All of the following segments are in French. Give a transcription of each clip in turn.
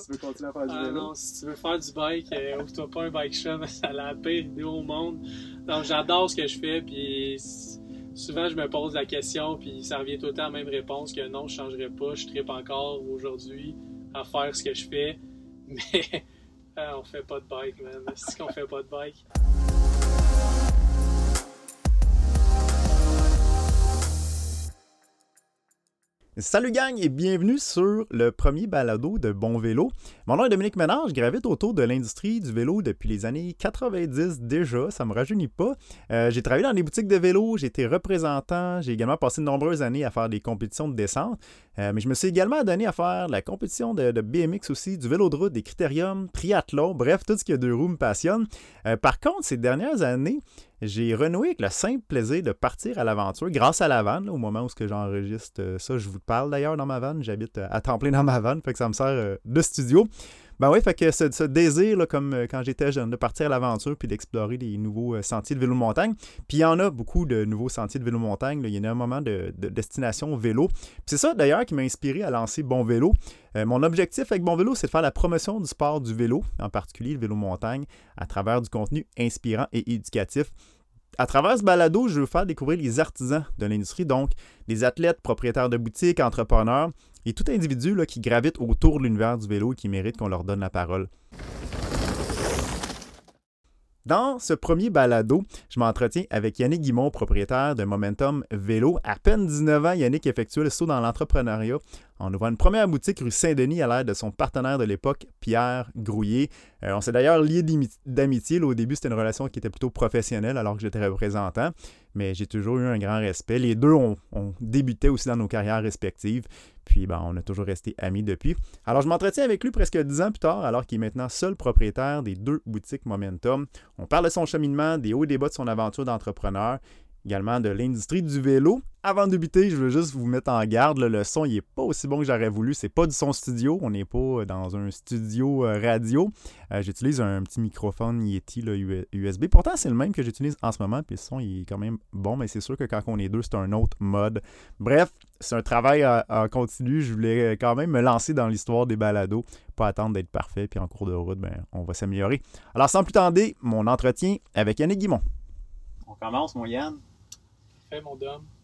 si tu veux continuer à faire du Ah non, si tu veux faire du bike, euh, ouvre-toi pas un bike shop, c'est la pire idée au monde. Donc j'adore ce que je fais, puis souvent je me pose la question, puis ça revient tout le temps à la même réponse que non, je changerai pas, je tripe encore aujourd'hui à faire ce que je fais, mais euh, on fait pas de bike, man. C'est qu'on fait pas de bike. Salut gang et bienvenue sur le premier balado de Bon Vélo. Mon nom est Dominique Ménard, je gravite autour de l'industrie du vélo depuis les années 90 déjà, ça me rajeunit pas. Euh, j'ai travaillé dans des boutiques de vélo, j'ai été représentant, j'ai également passé de nombreuses années à faire des compétitions de descente, Euh, mais je me suis également adonné à faire la compétition de, BMX aussi, du vélo de route, des critériums, triathlon, bref, tout ce qui a deux roues me passionne. Euh, par contre, ces dernières années, j'ai renoué avec le simple plaisir de partir à l'aventure grâce à la vanne, au moment où j'enregistre euh, ça. Je vous parle d'ailleurs dans ma vanne. J'habite à temps plein dans ma vanne, fait que ça me sert de studio. Ben oui, fait que ce, désir, là, comme euh, quand j'étais jeune, de partir à l'aventure puis d'explorer des nouveaux euh, sentiers de vélo de montagne. Puis il y en a beaucoup de nouveaux sentiers de vélo de montagne. là. Il y en a un moment de, de destination vélo. C'est ça d'ailleurs qui m'a inspiré à lancer Bon Vélo. Euh, mon objectif avec Bon Vélo, c'est de faire la promotion du sport du vélo, en particulier le vélo montagne, à travers du contenu inspirant et éducatif. À travers ce balado, je veux faire découvrir les artisans de l'industrie, donc des athlètes, propriétaires de boutiques, entrepreneurs et tout individu là, qui gravite autour de l'univers du vélo et qui mérite qu'on leur donne la parole. Dans ce premier balado, je m'entretiens avec Yannick Guimont, propriétaire de Momentum Vélo. À peine 19 ans, Yannick effectue le saut dans l'entrepreneuriat en ouvrant une première boutique rue Saint-Denis à l'aide de son partenaire de l'époque, Pierre Grouillet. Euh, on s'est d'ailleurs liés d'amitié. Au début, c'était une relation qui était plutôt professionnelle alors que j'étais représentant, mais j'ai toujours eu un grand respect. Les deux ont débuté aussi dans nos carrières respectives, puis ben, on a toujours resté amis depuis. Alors, je m'entretiens avec lui presque 10 ans plus tard, alors qu'il est maintenant seul propriétaire des deux boutiques Momentum. On parle de son cheminement, des hauts et des bas de son aventure d'entrepreneur, également de l'industrie du vélo. Avant de débuter, je veux juste vous mettre en garde, le son il est pas aussi bon que j'aurais voulu. C'est pas du son studio, on n'est pas dans un studio euh, radio. Euh, j'utilise un petit microphone Yeti là, USB. Pourtant, c'est le même que j'utilise en ce moment, puis le son est quand même bon, mais c'est sûr que quand on est deux, c'est un autre mode. Bref, c'est un travail en continu. Je voulais quand même me lancer dans l'histoire des balados, pas attendre d'être parfait, puis en cours de route, ben, on va s'améliorer. Alors, sans plus tarder, mon entretien avec Yannick Guimont. On commence, mon Yann. Mon.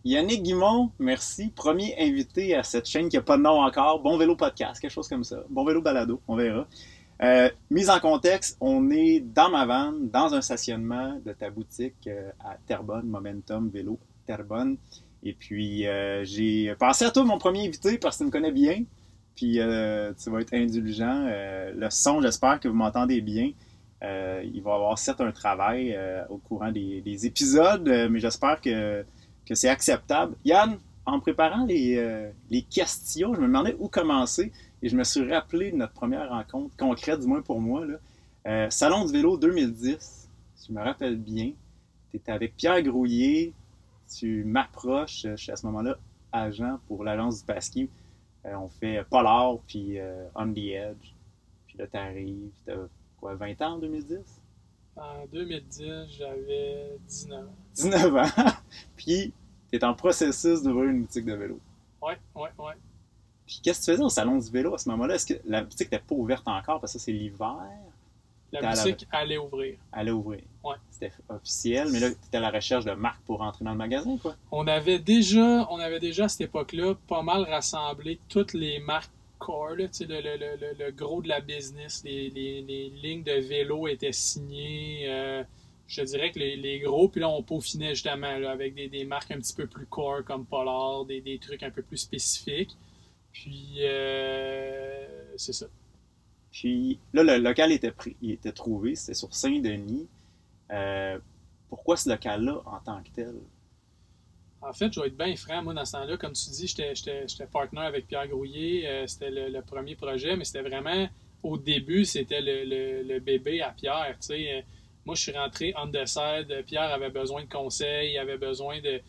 Yannick Guimont, merci. Premier invité à cette chaîne qui n'a pas de nom encore. Bon Vélo Podcast, quelque chose comme ça. Bon Vélo Balado, on verra. Euh, mise en contexte, on est dans ma vanne, dans un stationnement de ta boutique euh, à Terrebonne, Momentum Vélo Terrebonne. Et puis, euh, j'ai pensé à toi, mon premier invité, parce que tu me connais bien. Puis, tu vas être indulgent. Le son, j'espère que vous m'entendez bien. Il va y avoir certes un travail au courant des, des épisodes, mais j'espère que que c'est acceptable. Yann, en préparant les, euh, les questions, je me demandais où commencer et je me suis rappelé de notre première rencontre, concrète du moins pour moi. Euh, Salon du vélo 2010, si je me rappelle bien, tu étais avec Pierre Grouillet, tu m'approches, je suis à ce moment-là agent pour l'agence du Pasquier. Euh, on fait Polar puis euh, On the Edge. Puis là, t'arrives, t'as quoi, 20 ans en 2010? En 2010, j'avais 19 ans. 19 ans. puis t'es en processus d'ouvrir une boutique de vélo. Ouais, ouais, ouais. Puis qu'est-ce que tu faisais au salon du vélo à ce moment-là? Est-ce que la boutique n'était pas ouverte encore parce que ça c'est l'hiver? La boutique allait ouvrir. Allait ouvrir. Ouais. C'était officiel, mais là, tu étais à la recherche de marques pour rentrer dans le magasin, quoi. On avait déjà, on avait déjà à cette époque-là pas mal rassemblé toutes les marques core, là, le- le- le- le gros de la business. Les, les- les lignes de vélo étaient signées. euh, je dirais que les, les gros, puis là, on peaufinait justement là, avec des, des marques un petit peu plus core comme Polar, des, des trucs un peu plus spécifiques. Puis, euh, c'est ça. Puis là, le local était, pris, il était trouvé, c'était sur Saint-Denis. Euh, pourquoi ce local-là en tant que tel? En fait, je vais être bien franc, moi, dans ce temps-là, comme tu dis, j'étais- partner avec Pierre Grouillet. euh, c'était le, premier projet, mais c'était vraiment, au début, c'était le, bébé à Pierre. Euh, Moi, je suis rentré on the. Pierre avait besoin de conseils, il avait besoin de,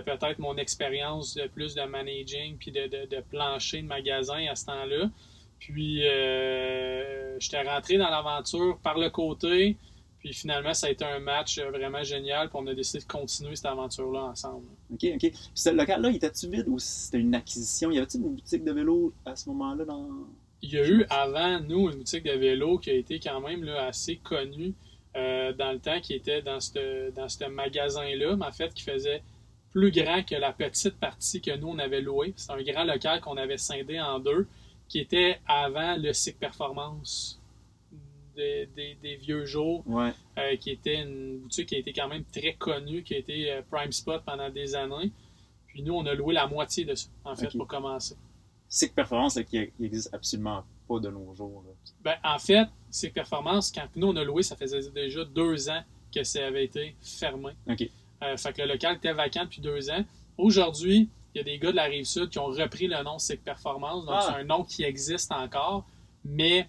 peut-être mon expérience de plus de managing puis de, de, de plancher de magasin à ce temps-là. Puis, euh, j'étais rentré dans l'aventure par le côté. Puis finalement, ça a été un match euh, vraiment génial. Puis on a décidé de continuer cette aventure-là ensemble. OK, OK. Puis ce local-là, il était-tu vide ou c'était une acquisition? Y avait-tu une boutique de vélo à ce moment-là dans... il y a eu avant nous une boutique de vélo qui a été quand même là, assez connue euh, dans le temps, qui était dans ce dans magasin-là, mais en fait qui faisait plus grand que la petite partie que nous on avait louée. C'est un grand local qu'on avait scindé en deux, qui était avant le SIC Performance des, des, vieux jours, Ouais. euh, qui était une boutique qui a été quand même très connue, qui a été euh, Prime Spot pendant des années. Puis nous, on a loué la moitié de ça, en fait, pour commencer. SIC Performance là, qui qui existe absolument pas de nos jours. Ben, en fait, ces performances, quand nous on a loué, ça faisait déjà deux ans que ça avait été fermé. OK. Euh, fait que le local était vacant depuis deux ans. Aujourd'hui, il y a des gars de la rive sud qui ont repris le nom SIC Performance. Donc, Ah. c'est un nom qui existe encore, mais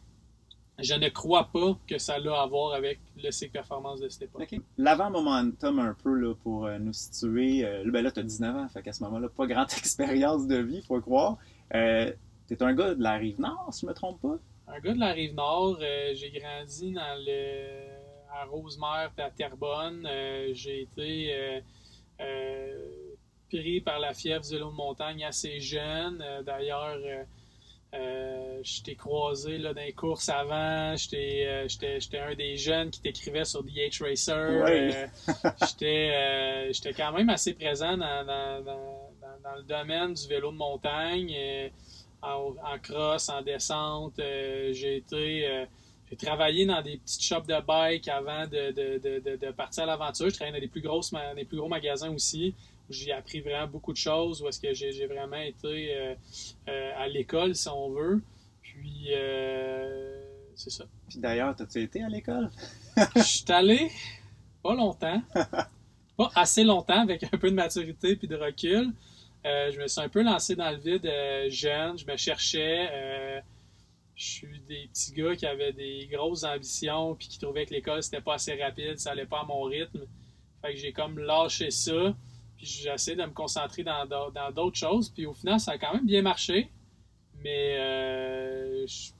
je ne crois pas que ça a à voir avec le SIC Performance de cette époque. L'avant-momentum, un peu, là, pour euh, nous situer. euh, ben là, tu as 19 ans, fait qu'à ce moment-là, pas grande expérience de vie, faut croire. Euh, tu es un gars de la rive nord, si je me trompe pas? Un gars de la rive nord, euh, j'ai grandi dans le à Rosemère et à Terrebonne. Euh, j'ai été pris par la fièvre du vélo de montagne assez jeune. D'ailleurs, euh, je t'ai croisé là, dans les courses avant. J'étais euh, j'étais- un des jeunes qui t'écrivait sur DH Racer. Euh, J'étais euh, j'étais quand même assez présent dans, dans- dans- le domaine du vélo de montagne. en, en cross, en descente. J'ai été. j'ai travaillé dans des petites shops de bike avant de, de- de- de- de partir à l'aventure. Je travaillais dans des plus, grosses, ma- des plus gros magasins aussi. J'ai appris vraiment beaucoup de choses, où est-ce que j'ai vraiment été euh, euh, à l'école, si on veut. Puis, euh, c'est ça. Puis d'ailleurs, t'as-tu été à l'école? Je suis allé pas longtemps, pas assez longtemps, avec un peu de maturité puis de recul. Je me suis un peu lancé dans le vide jeune, je me cherchais. je suis des petits gars qui avaient des grosses ambitions puis qui trouvaient que l'école c'était pas assez rapide, ça allait pas à mon rythme. Fait que j'ai comme lâché ça, puis j'essaie de me concentrer dans dans d'autres choses. Puis au final, ça a quand même bien marché. Mais euh, je-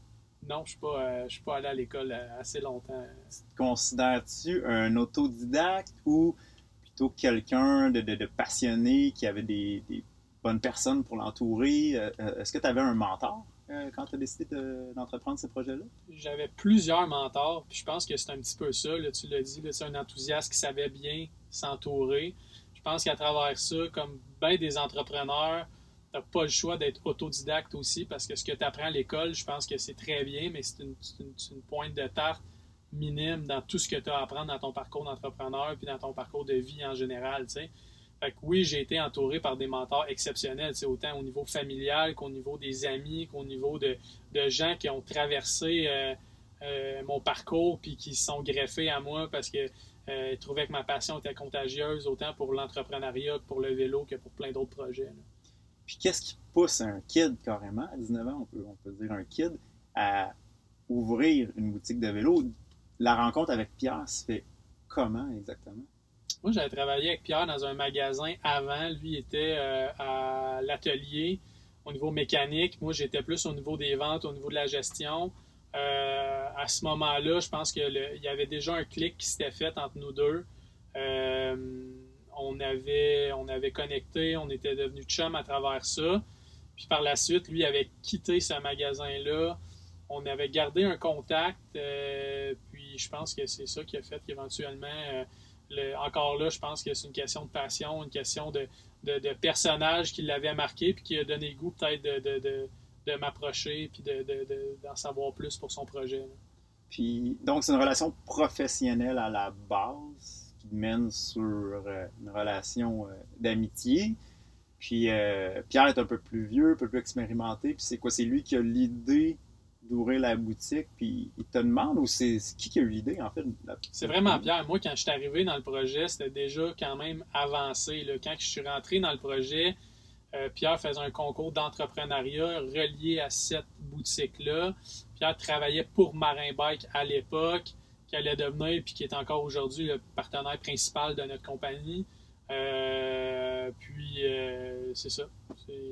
non, je suis pas, euh, suis pas allé à l'école euh, assez longtemps. Te Considères-tu un autodidacte ou plutôt quelqu'un de, de- de passionné qui avait des, des bonnes personnes pour l'entourer? Est-ce que tu avais un mentor quand tu as décidé de- d'entreprendre ce projet-là? j'avais plusieurs mentors, puis je pense que c'est un petit peu ça, là, tu l'as dit, c'est un enthousiaste qui savait bien s'entourer. Je pense qu'à travers ça, comme bien des entrepreneurs, t'as pas le choix d'être autodidacte aussi, parce que ce que tu apprends à l'école, je pense que c'est très bien, mais c'est une, pointe de tarte minime dans tout ce que tu as à apprendre dans ton parcours d'entrepreneur, puis dans ton parcours de vie en général, tu. Fait que oui, j'ai été entouré par des mentors exceptionnels, tu autant au niveau familial qu'au niveau des amis, qu'au niveau de, de gens qui ont traversé euh, euh, mon parcours puis qui se sont greffés à moi parce que euh, ils trouvaient que ma passion était contagieuse autant pour l'entrepreneuriat que pour le vélo que pour plein d'autres projets. là. Puis qu'est-ce qui pousse un kid carrément, à 19 ans, on peut, on peut dire un kid, à ouvrir une boutique de vélo? La rencontre avec Pierre se fait comment exactement? Moi, j'avais travaillé avec Pierre dans un magasin avant. Lui était euh, à l'atelier au niveau mécanique. Moi, j'étais plus au niveau des ventes, au niveau de la gestion. Euh, à ce moment-là, je pense qu'il y avait déjà un clic qui s'était fait entre nous deux. Euh, on, avait, on avait connecté, on était devenus chums à travers ça. Puis par la suite, lui avait quitté ce magasin-là. On avait gardé un contact. euh, puis je pense que c'est ça qui a fait qu'éventuellement, le- encore là, je pense que c'est une question de passion, une question de, de, de personnage qui l'avait marqué puis qui a donné goût peut-être de, de, m'approcher puis d'en de, de, d'en savoir plus pour son projet. là. Puis, donc, c'est une relation professionnelle à la base qui mène sur euh, une relation euh, d'amitié. Puis, euh, Pierre est un peu plus vieux, un peu plus expérimenté. Puis, c'est quoi? C'est lui qui a l'idée d'ouvrir la boutique. Puis, il te demande ou c'est c'est qui qui a eu l'idée, en fait? la- C'est vraiment Pierre. Moi, quand je suis arrivé dans le projet, c'était déjà quand même avancé. là. Quand je suis rentré dans le projet, euh, Pierre faisait un concours d'entrepreneuriat relié à cette boutique-là. Pierre travaillait pour Marin Bike à l'époque, qui allait devenir, puis qui est encore aujourd'hui le partenaire principal de notre compagnie. Euh, puis, euh, c'est ça.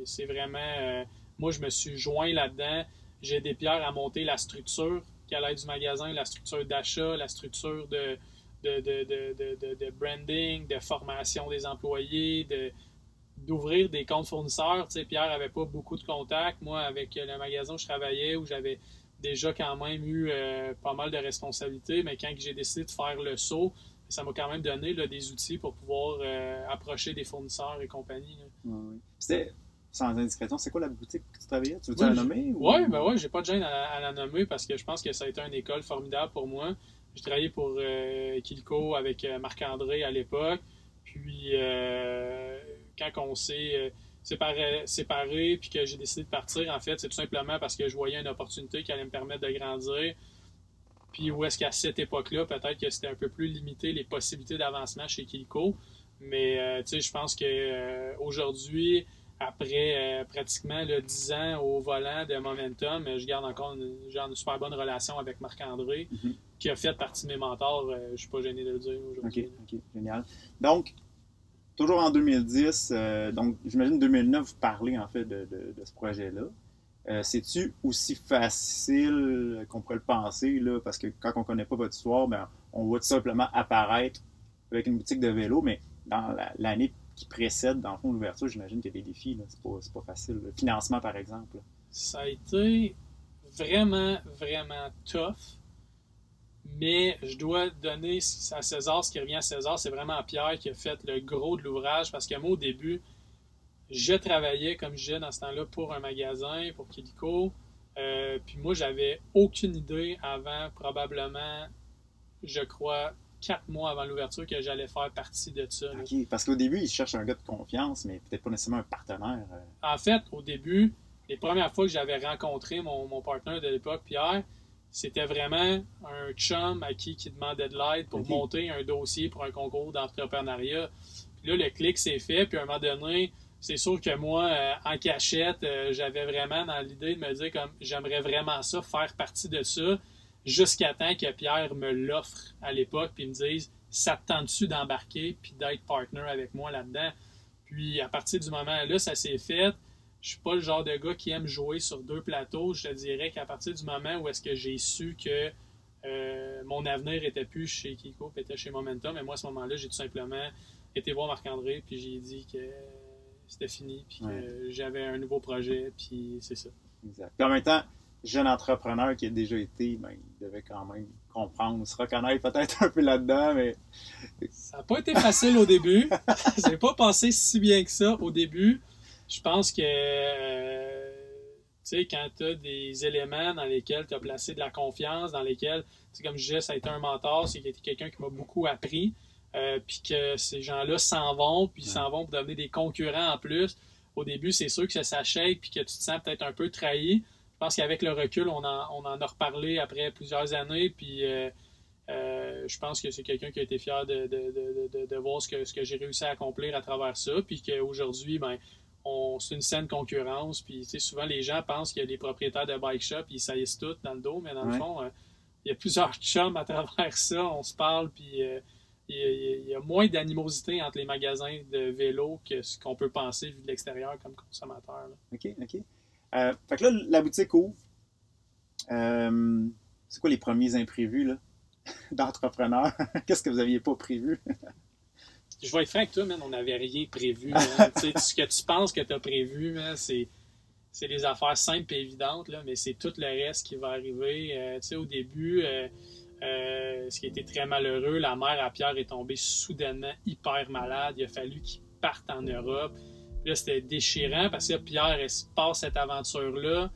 C'est- vraiment. moi, je me suis joint là-dedans. J'ai aidé Pierre à monter la structure qui allait du magasin, la structure d'achat, la structure de- de branding, de formation des employés, de, d'ouvrir des comptes fournisseurs. Tu sais, Pierre avait pas beaucoup de contacts. Moi, avec le magasin où je travaillais, où j'avais déjà quand même eu euh, pas mal de responsabilités, mais quand j'ai décidé de faire le saut, ça m'a quand même donné là, des outils pour pouvoir euh, approcher des fournisseurs et compagnie. C'était, sans indiscrétion, c'est quoi la boutique que tu travaillais? Tu veux la nommer? Oui, ben ouais, j'ai pas de gêne à, la nommer parce que je pense que ça a été une école formidable pour moi. J'ai travaillé pour euh, Kilco avec Marc-André à l'époque. Puis quand on s'est séparé, séparé puis que j'ai décidé de partir, en fait, c'est tout simplement parce que je voyais une opportunité qui allait me permettre de grandir. Puis où est-ce qu'à cette époque-là, peut-être que c'était un peu plus limité les possibilités d'avancement chez Kilco. Mais euh, tu sais, je pense qu'aujourd'hui, après euh, pratiquement le 10 ans au volant de Momentum, je garde encore une, une super bonne relation avec Marc-André, mm-hmm. qui a fait partie de mes mentors. Euh, je ne suis pas gêné de le dire aujourd'hui. OK, OK, génial. Donc, toujours en 2010, euh, donc j'imagine 2009, vous parlez en fait de, ce projet-là. Euh, c'est-tu aussi facile qu'on pourrait le penser, là, parce que quand on ne connaît pas votre histoire, ben, on voit tout simplement apparaître avec une boutique de vélo, mais dans l'année qui précède, dans le fond, l'ouverture, j'imagine qu'il y a des défis. C'est pas, pas facile. Le financement, par exemple. Ça a été vraiment, vraiment tough. Mais je dois donner à César ce qui revient à César. C'est vraiment Pierre qui a fait le gros de l'ouvrage parce que moi, au début, je travaillais, comme je disais dans ce temps-là, pour un magasin, pour Kilico. Euh, puis moi, j'avais aucune idée avant, probablement, je crois, quatre mois avant l'ouverture, que j'allais faire partie de ça. OK, parce qu'au début, il cherche un gars de confiance, mais peut-être pas nécessairement un partenaire. Euh. En fait, au début, les premières fois que j'avais rencontré mon, mon partenaire de l'époque, Pierre, c'était vraiment un chum à qui qui demandait de l'aide pour monter un dossier pour un concours d'entrepreneuriat. Puis là, le clic s'est fait, puis à un moment donné, c'est sûr que moi, euh, en cachette, euh, j'avais vraiment dans l'idée de me dire comme j'aimerais vraiment ça, faire partie de ça, jusqu'à temps que Pierre me l'offre à l'époque, puis me dise ça te tente-tu d'embarquer, puis d'être partner avec moi là-dedans? Puis à partir du moment là, ça s'est fait je suis pas le genre de gars qui aime jouer sur deux plateaux. Je te dirais qu'à partir du moment où est-ce que j'ai su que euh, mon avenir était plus chez Kiko, était chez Momentum, mais moi à ce moment-là, j'ai tout simplement été voir Marc-André, puis j'ai dit que c'était fini, puis que j'avais un nouveau projet, puis c'est ça. Exact. en même temps, jeune entrepreneur qui a déjà été, ben, il devait quand même comprendre, se reconnaître peut-être un peu là-dedans, mais. Ça n'a pas été facile au début. J'ai pas pensé si bien que ça au début je pense que, euh, tu sais, quand tu as des éléments dans lesquels tu as placé de la confiance, dans lesquels, comme je disais, ça a été un mentor, c'est quelqu'un qui m'a beaucoup appris, euh, puis que ces gens-là s'en vont, puis s'en vont pour devenir des concurrents en plus. Au début, c'est sûr que ça s'achète, puis que tu te sens peut-être un peu trahi. Je pense qu'avec le recul, on en, on en, a reparlé après plusieurs années, puis euh, je pense que c'est quelqu'un qui a été fier de, de, de, de voir ce que, ce que j'ai réussi à accomplir à travers ça, puis qu'aujourd'hui, ben, c'est une saine concurrence. Puis, souvent, les gens pensent qu'il y a des propriétaires de bike shop, ils saillissent tout dans le dos, mais dans le fond, euh, il y a plusieurs chums à travers ça. On se parle, puis euh, il, y a, moins d'animosité entre les magasins de vélo que ce qu'on peut penser vu de l'extérieur comme consommateur. OK, OK. Euh, fait que là, la boutique ouvre. c'est quoi les premiers imprévus d'entrepreneurs? Qu'est-ce que vous n'aviez pas prévu? je vais être franc avec toi, man, on n'avait rien prévu. ce que tu penses que tu as prévu, c'est, c'est des affaires simples et évidentes, là, mais c'est tout le reste qui va arriver. Euh, au début, euh, euh, ce qui était très malheureux, la mère à Pierre est tombée soudainement hyper malade. Il a fallu qu'il parte en Europe. là, c'était déchirant parce que Pierre, elle se passe cette aventure-là.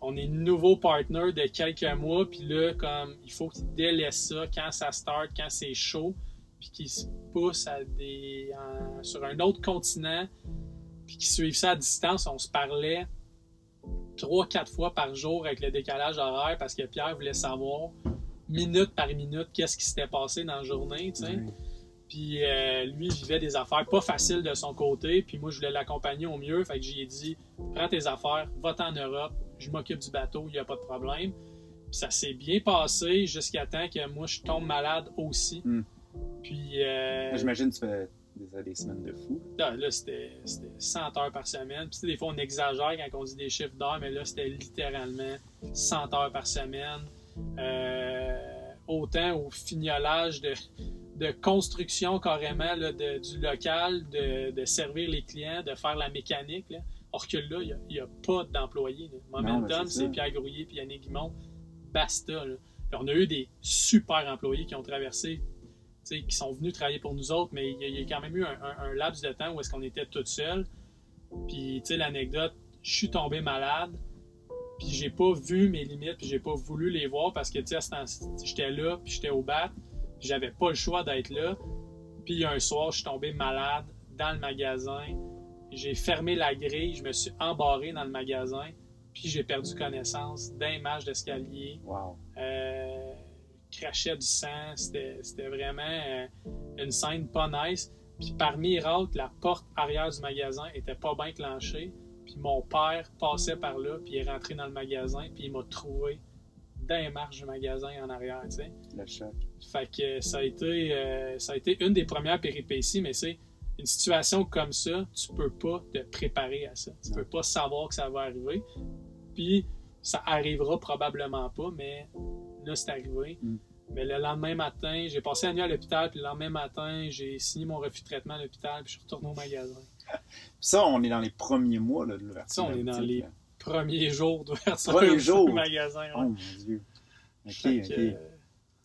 On est nouveau partner de quelques mois, puis là, comme il faut qu'il délaisse ça quand ça start, quand c'est chaud puis qui se poussent à des, sur un autre continent, puis qui suivent ça à distance. On se parlait trois, quatre fois par jour avec le décalage horaire parce que Pierre voulait savoir minute par minute qu'est-ce qui s'était passé dans la journée, tu sais. Puis euh, lui, vivait des affaires pas faciles de son côté, puis moi, je voulais l'accompagner au mieux. Fait que j'ai dit, prends tes affaires, va en Europe, je m'occupe du bateau, il n'y a pas de problème. Puis ça s'est bien passé jusqu'à temps que moi, je tombe malade aussi. Hmm. Puis. Euh, J'imagine que tu fais des, semaines de fou. Là, c'était 100 heures par semaine. Puis, des fois, on exagère quand on dit des chiffres d'heures, mais là, c'était littéralement 100 heures par semaine. Euh, autant au fignolage de, de construction carrément là, de- du local, de, de servir les clients, de faire la mécanique. Là. Or que là, il n'y a, pas d'employés. Momentum, c'est. Pierre Grouillet puis Yannick Guimont. Basta. là. On a eu des super employés qui ont traversé, qui sont venus travailler pour nous autres, mais il y, a- il y a quand même eu un, un- un laps de temps où est-ce qu'on était tout seuls. Puis, tu sais, l'anecdote, je suis tombé malade, puis j'ai pas vu mes limites, puis j'ai pas voulu les voir parce que, tu sais, j'étais là, puis j'étais au bat, puis j'avais pas le choix d'être là. Puis un soir, je suis tombé malade dans le magasin. J'ai fermé la grille, je me suis embarré dans le magasin, puis j'ai perdu connaissance d'un match d'escalier. Wow. Euh, crachait du sang. C'était vraiment euh, une scène pas nice. Puis par miracle, la porte arrière du magasin était pas bien clenchée. Puis mon père passait par là, puis il est rentré dans le magasin, puis il m'a trouvé dans les marches du magasin en arrière, tu sais. Le choc. Fait que ça a été, euh, ça a été une des premières péripéties, mais c'est une situation comme ça, tu peux pas te préparer à ça. Tu Non. peux pas savoir que ça va arriver. Puis ça arrivera probablement pas, mais là, c'est arrivé. Mm. Mais le lendemain matin, j'ai passé la nuit à l'hôpital, puis le lendemain matin, j'ai signé mon refus de traitement à l'hôpital, puis je suis retourné au magasin. Ça, on est dans les premiers mois là, de l'ouverture. Ça, on est dans les là. Premier jour d'ouverture Premier du jour. magasin. ouais. Oh mon dieu. Ok, Fait ok. que, euh,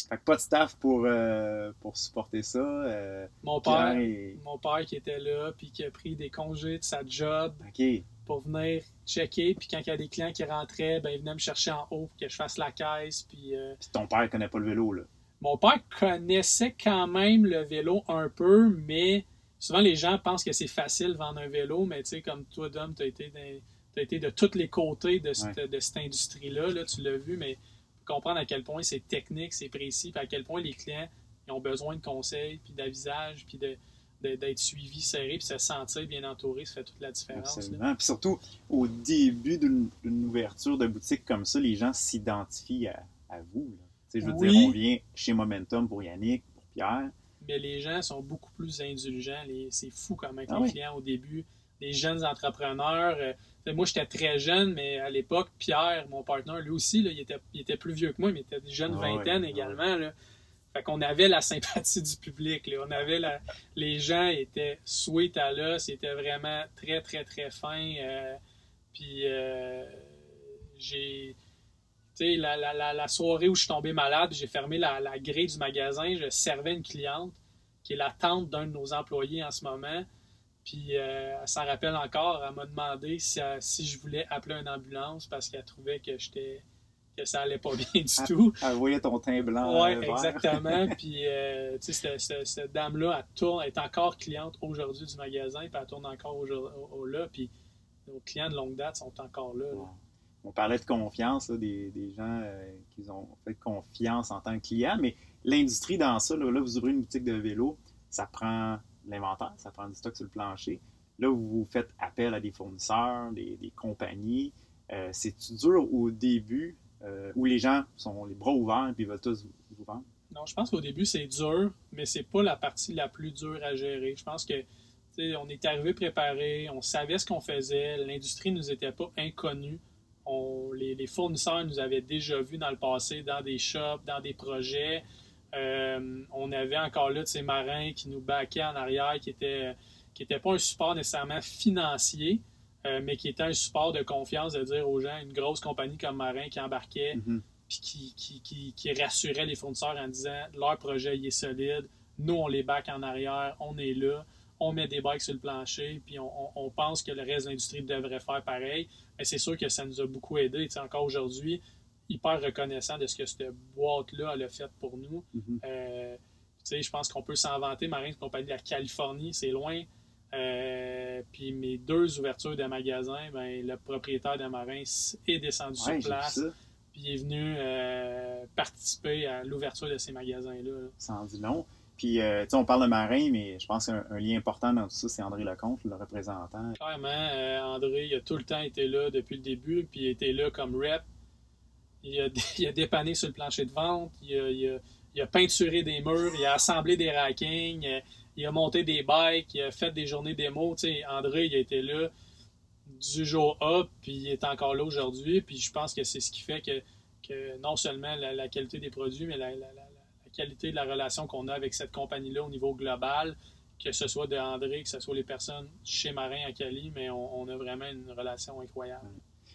Fait que pas de staff pour, euh, pour supporter ça. euh, mon père, et- mon père qui était là, puis qui a pris des congés de sa job, pour venir checker. Puis quand il y a des clients qui rentraient, ben, il venait me chercher en haut pour que je fasse la caisse. Puis, euh, Puis ton père connaît pas le vélo, là. mon père connaissait quand même le vélo un peu, mais souvent les gens pensent que c'est facile de vendre un vélo, mais tu sais, comme toi, Dom, tu as été, dans- été de tous les côtés de cette, de cette industrie-là. Là, tu l'as vu, mais comprendre à quel point c'est technique, c'est précis, puis à quel point les clients ils ont besoin de conseils, puis d'avisage, puis de- d'être suivis serrés, puis se sentir bien entouré, ça fait toute la différence. Absolument. Puis surtout, au début d'une ouverture de boutique comme ça, les gens s'identifient à, à vous. je veux Oui. dire, on vient chez Momentum pour Yannick, pour Pierre. mais les gens sont beaucoup plus indulgents. C'est fou quand même Ah les oui. clients au début. Les jeunes entrepreneurs. euh, moi, j'étais très jeune, mais à l'époque, Pierre, mon partenaire, lui aussi, là, il, était, il était plus vieux que moi, mais il était des jeunes Ah vingtaine ah également. Là. Fait qu'on avait la sympathie du public. On avait la... Les gens étaient sweet à l'os, étaient vraiment très, très, très fins. euh, Puis euh, j'ai. Tu sais, la, soirée où je suis tombé malade, j'ai fermé la, grille du magasin, je servais une cliente qui est la tante d'un de nos employés en ce moment. Puis euh, elle s'en rappelle encore, elle m'a demandé si je voulais appeler une ambulance parce qu'elle trouvait que j'étais que ça allait pas bien du Ah, tout. Elle voyait ton teint blanc. Vert. exactement. Puis, euh, tu sais, cette, cette- cette dame-là, elle, tourne, elle est encore cliente aujourd'hui du magasin, puis elle tourne encore aujourd- au, au- là. Puis, nos clients de longue date sont encore là. On parlait de confiance, là, des, des gens euh, qui ont fait confiance en tant que client, mais l'industrie dans ça, là, là, vous ouvrez une boutique de vélo, ça prend de l'inventaire, ça prend du stock sur le plancher. Là, vous vous faites appel à des fournisseurs, des, des compagnies. Euh, C'est-tu dur au début euh, où les gens sont les bras ouverts et veulent tous vous, vendre? Non, je pense qu'au début, c'est dur, mais c'est pas la partie la plus dure à gérer. Je pense que on est arrivé préparé, on savait ce qu'on faisait, l'industrie nous était pas inconnue. On, les, fournisseurs nous avaient déjà vus dans le passé, dans des shops, dans des projets. Euh, on avait encore là ces marins qui nous baquaient en arrière, qui étaient qui était pas un support nécessairement financier, euh, mais qui était un support de confiance de dire aux gens, une grosse compagnie comme Marin qui embarquait, Mhm. puis qui, qui, qui, qui rassurait les fournisseurs en disant leur projet il est solide, nous on les back en arrière, on est là, on met des bikes sur le plancher, puis on, on- on pense que le reste de l'industrie devrait faire pareil. Mais c'est sûr que ça nous a beaucoup aidé. Tu sais, encore aujourd'hui, hyper reconnaissant de ce que cette boîte-là a fait pour nous. Mhm. Euh, tu sais, je pense qu'on peut s'en vanter. Marin, une compagnie de la Californie, c'est loin. Euh, puis mes deux ouvertures de magasins, ben, le propriétaire de Marin est descendu Ouais, sur place puis il est venu euh, participer à l'ouverture de ces magasins-là. en dit long. Puis, euh, tu sais, on parle de marin, mais je pense qu'un un lien important dans tout ça, c'est André Lecomte, le représentant. Clairement, André, il a tout le temps été là depuis le début, puis il était là comme rep. Il a, il a dépanné sur le plancher de vente, il a, il a- il a peinturé des murs, il a assemblé des rackings, il a monté des bikes, il a fait des journées démo. André, il a été là du jour A, puis il est encore là aujourd'hui. Puis je pense que c'est ce qui fait que, que non seulement la, qualité des produits, mais la, qualité de la relation qu'on a avec cette compagnie-là au niveau global, que ce soit de André, que ce soit les personnes chez Marin à Cali, mais on, a vraiment une relation incroyable.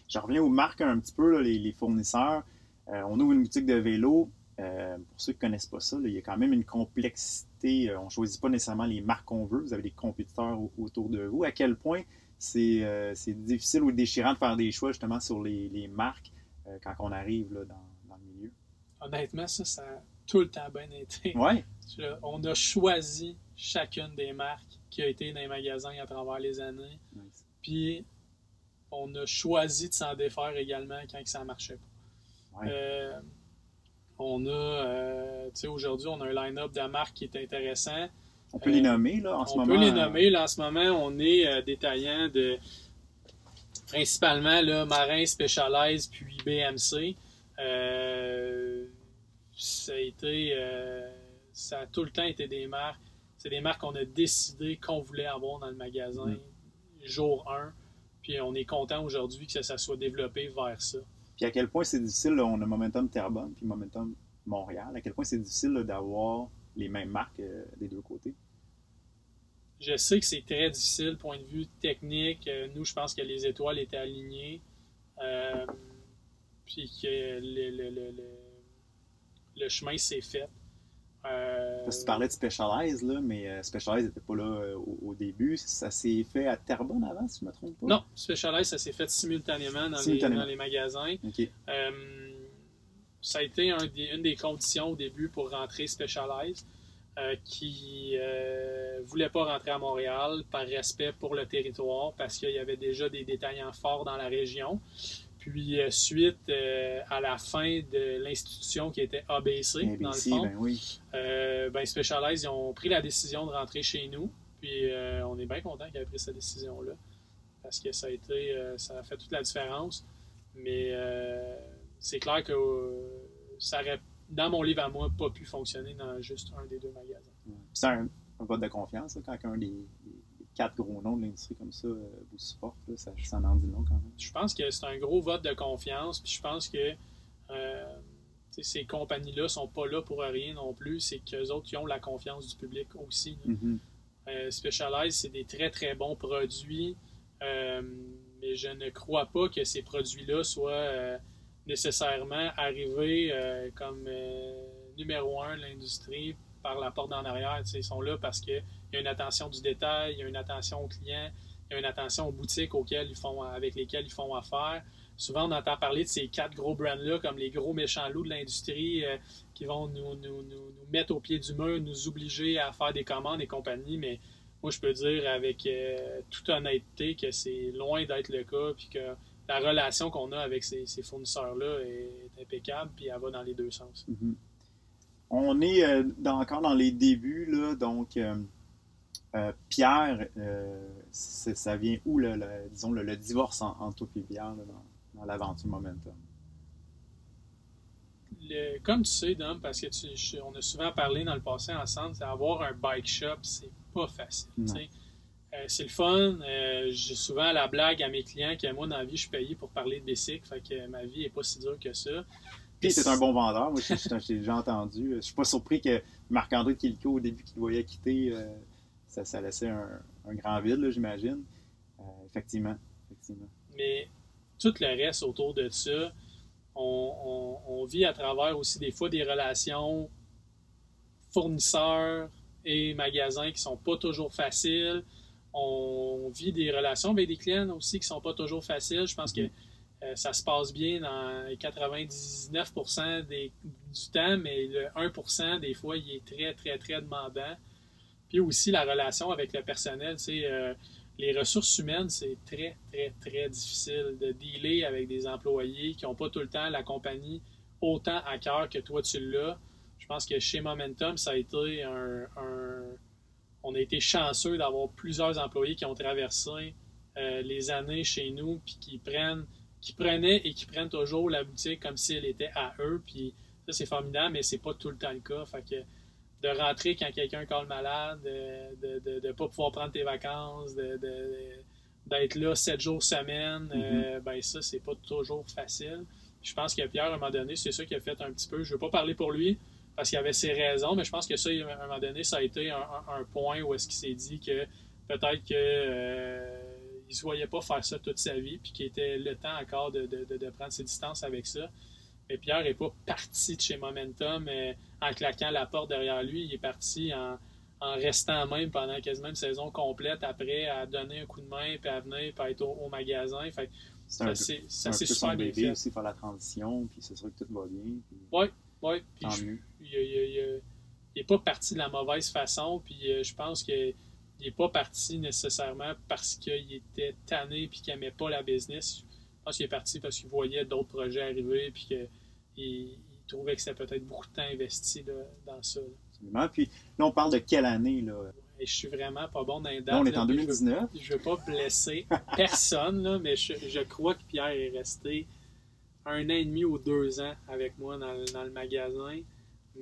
Je reviens aux marques un petit peu, les, fournisseurs. Euh, on ouvre une boutique de vélo. Euh, pour ceux qui ne connaissent pas ça, il y a quand même une complexité. Euh, on ne choisit pas nécessairement les marques qu'on veut. Vous avez des compétiteurs autour de vous. À quel point c'est difficile ou déchirant de faire des choix justement sur les, marques quand on arrive là, dans, dans, le milieu? Honnêtement, ça, ça a tout le temps bien été. Ouais. On a choisi chacune des marques qui a été dans les magasins à travers les années. Puis on a choisi de s'en défaire également quand ça ne marchait pas. Euh, on a, euh, tu sais, aujourd'hui, on a un line-up de marques qui est intéressant. On peut les euh, nommer, là, en ce moment. On peut les nommer, là, en ce moment. On est détaillant de, principalement, là, Marin, Specialized, puis BMC. ça a été, ça a tout le temps été des marques c'est des marques qu'on a décidé qu'on voulait avoir dans le magasin mm. jour 1. Puis on est content aujourd'hui que ça, soit développé vers ça. Puis à quel point c'est difficile, on a Momentum Terrebonne puis Momentum Montréal, à quel point c'est difficile d'avoir les mêmes marques euh, des deux côtés? Je sais que c'est très difficile, point de vue technique. Euh, nous, je pense que les étoiles étaient alignées. Euh, puis que le chemin s'est fait. Euh, Parce que tu parlais de Specialized, là, mais euh, Specialized n'était pas là euh, au, début. Ça s'est fait à Terrebonne avant, si je ne me trompe pas? Non, Specialized, ça s'est fait simultanément dans, Les, dans les, magasins. ça a été une des conditions au début pour rentrer Specialized, qui ne voulait pas rentrer à Montréal par respect pour le territoire, parce qu'il y avait déjà des détaillants forts dans la région. Puis, euh, suite euh, à la fin de l'institution qui était ABC, dans le fond, ben, oui. Euh, ben Specialized, ils ont pris la décision de rentrer chez nous. Puis, on est bien content qu'ils aient pris cette décision-là. Parce que ça a été, ça a fait toute la différence. Mais c'est clair que ça aurait, dans mon livre à moi, pas pu fonctionner dans juste un des deux magasins. C'est un, vote de confiance quand un des quatre gros noms de l'industrie comme ça euh, vous supportent. ça, ça en dit long quand même. Je pense que c'est un gros vote de confiance. Puis je pense que euh, ces compagnies-là sont pas là pour rien non plus. C'est qu'eux autres, ils ont la confiance du public aussi. Euh, Specialized, c'est des très très bons produits. mais je ne crois pas que ces produits-là soient nécessairement arrivés comme numéro un de l'industrie par la porte d'en arrière. Ils sont là parce que il y a une attention du détail, il y a une attention aux clients, il y a une attention aux boutiques auxquelles ils font, avec lesquelles ils font affaire. Souvent, on entend parler de ces quatre gros brands-là comme les gros méchants loups de l'industrie euh, qui vont nous, nous, nous, mettre au pied du mur, nous obliger à faire des commandes et compagnie. Mais moi, je peux dire avec euh, toute honnêteté que c'est loin d'être le cas, puis que la relation qu'on a avec ces, fournisseurs-là est impeccable, puis elle va dans les deux sens. Mm-hmm. On est euh, encore dans les débuts, là, donc euh, Pierre, euh, ça vient où, le, disons, le, divorce entre toi et Pierre dans, l'aventure Momentum? comme tu sais, Dom, parce que on a souvent parlé dans le passé ensemble, avoir un bike shop, c'est pas facile. Euh, c'est le fun. J'ai souvent la blague à mes clients que moi, dans la vie, je suis payé pour parler de bicycle, fait que ma vie est pas si dure que ça. Puis c'est un bon vendeur, moi, j'ai déjà entendu. Je suis pas surpris que Marc-André Kilko, au début, qu'il voyait quitter ça, ça laissait un, grand vide, j'imagine. Euh, effectivement, Mais tout le reste autour de ça, on, vit à travers aussi des fois des relations fournisseurs et magasins qui sont pas toujours faciles. On vit des relations avec des clients aussi qui sont pas toujours faciles. Je pense que mm-hmm. euh, ça se passe bien dans 99% des, du temps, mais le 1% des fois, il est très, très, très demandant. Puis aussi la relation avec le personnel. Euh, les ressources humaines, c'est très, très, très difficile de dealer avec des employés qui n'ont pas tout le temps la compagnie autant à cœur que toi tu l'as. Je pense que chez Momentum, ça a été un. on a été chanceux d'avoir plusieurs employés qui ont traversé euh, les années chez nous, puis qui prennent, qui prenaient et qui prennent toujours la boutique comme si elle était à eux. Puis ça, c'est formidable, mais c'est pas tout le temps le cas. Fait que de rentrer quand quelqu'un colle malade, de ne pas pouvoir prendre tes vacances, d'être là sept jours semaine, euh, ben ça, c'est pas toujours facile. Je pense que Pierre, à un moment donné, c'est ça qui a fait un petit peu. Je veux pas parler pour lui, parce qu'il avait ses raisons, mais je pense que ça, à un moment donné, ça a été un, un- un point où est-ce qu'il s'est dit que peut-être que euh, il se voyait pas faire ça toute sa vie, puis qu'il était le temps encore de, de- de- de prendre ses distances avec ça. Mais Pierre n'est pas parti de chez Momentum euh, en claquant la porte derrière lui. Il est parti en, en restant même pendant quasiment une saison complète après, à donner un coup de main, puis à venir, puis à être au, au magasin. Fait ça s'est super bien bébé fait. aussi, faire la transition, puis c'est sûr que tout va bien. puis je- mieux. il, il- il- il est pas parti de la mauvaise façon, puis euh, je pense qu'il n'est pas parti nécessairement parce qu'il était tanné puis qu'il n'aimait pas la business. Je pense qu'il est parti parce qu'il voyait d'autres projets arriver puis qu'il il trouvait que c'était peut-être beaucoup de temps investi là, dans ça. là. Absolument. Puis là, on parle de quelle année, là? Et je suis vraiment pas bon dans les dates. On est en puis je veux- 2019. Je veux pas blesser personne, là, mais je, je crois que Pierre est resté un an et demi ou deux ans avec moi dans, le- dans le magasin.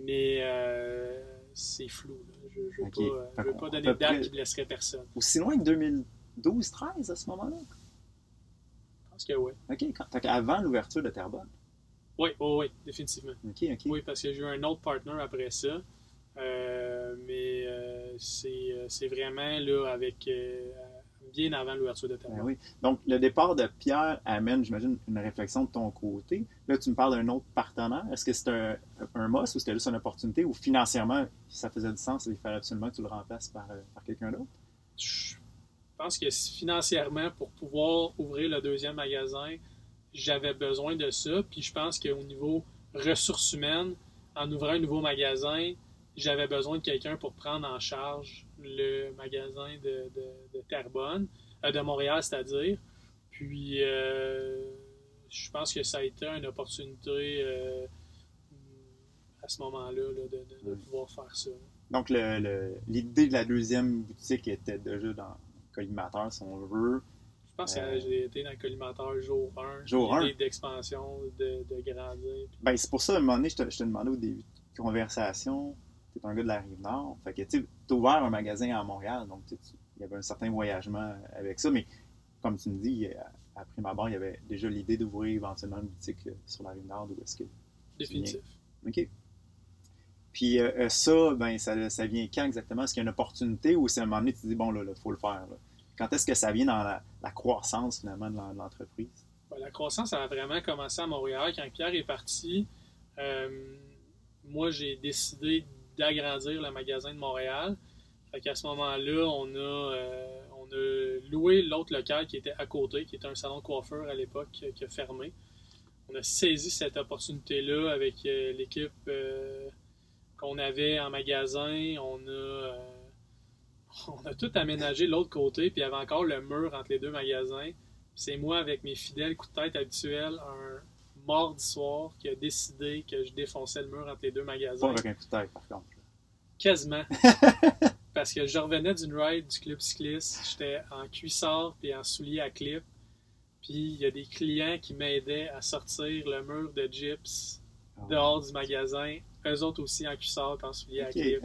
Mais euh, c'est flou. là. Je ne veux, pas, je veux pas donner de date près- qui blesserait personne. Aussi loin que 2012-13 à ce moment-là? Pense que oui. OK. Quand, qu'avant l'ouverture de Terrebonne. Oui, oui, oui, définitivement. OK, OK. Oui, parce que j'ai eu un autre partner après ça. Euh, mais euh, c'est euh, c'est vraiment là avec euh, bien avant l'ouverture de Ben Terrebonne. oui. Donc, le départ de Pierre amène, j'imagine, une réflexion de ton côté. Là, tu me parles d'un autre partenaire. Est-ce que c'est un, un must ou c'était juste une opportunité ou financièrement, ça faisait du sens et il fallait absolument que tu le remplaces par, par quelqu'un d'autre? je pense que financièrement, pour pouvoir ouvrir le deuxième magasin, j'avais besoin de ça. Puis je pense qu'au niveau ressources humaines, en ouvrant un nouveau magasin, j'avais besoin de quelqu'un pour prendre en charge le magasin de, de, de Terrebonne, euh, de Montréal, c'est-à-dire. Puis euh, je pense que ça a été une opportunité euh, à ce moment-là là, de, de- pouvoir faire ça. Donc, le- le- l'idée de la deuxième boutique était déjà dans collimateur, si on veut. Je pense que Euh, j'ai été dans le collimateur jour 1. Jour l'idée d'expansion, de, de grandir. puis- Ben, c'est pour ça, à un moment donné, je te, je te demandais au début de conversation, tu es un gars de la Rive-Nord, fait que tu as ouvert un magasin à Montréal, donc il y avait un certain voyagement avec ça, mais comme tu me dis, à, à prime abord, il y avait déjà l'idée d'ouvrir éventuellement une boutique euh, sur la Rive-Nord, d'où est-ce que... Définitif. OK. Puis euh, ça, ben, ça, ça vient quand exactement? Est-ce qu'il y a une opportunité ou c'est à un moment donné, tu te dis, bon, là, il faut le faire? là? Quand est-ce que ça vient dans la, croissance, finalement, de l'en- de l'entreprise? Ben, la croissance a vraiment commencé à Montréal. Quand Pierre est parti, euh, moi, j'ai décidé d'agrandir le magasin de Montréal. Fait ce moment-là, on a, euh, on a loué l'autre local qui était à côté, qui était un salon de coiffeur à l'époque, qui, qui a fermé. On a saisi cette opportunité-là avec euh, l'équipe euh, qu'on avait en magasin. On a, euh, on a tout aménagé de l'autre côté, puis il y avait encore le mur entre les deux magasins. C'est moi, avec mes fidèles coups de tête habituels, un mardi soir, qui a décidé que je défonçais le mur entre les deux Pas magasins. avec un coup de tête, par contre. Quasiment. Parce que je revenais d'une ride du club cycliste. J'étais en cuissard puis en souliers à clip. Puis il y a des clients qui m'aidaient à sortir le mur de gyps dehors du magasin. Eux autres aussi en cuissard puis en souliers à clip.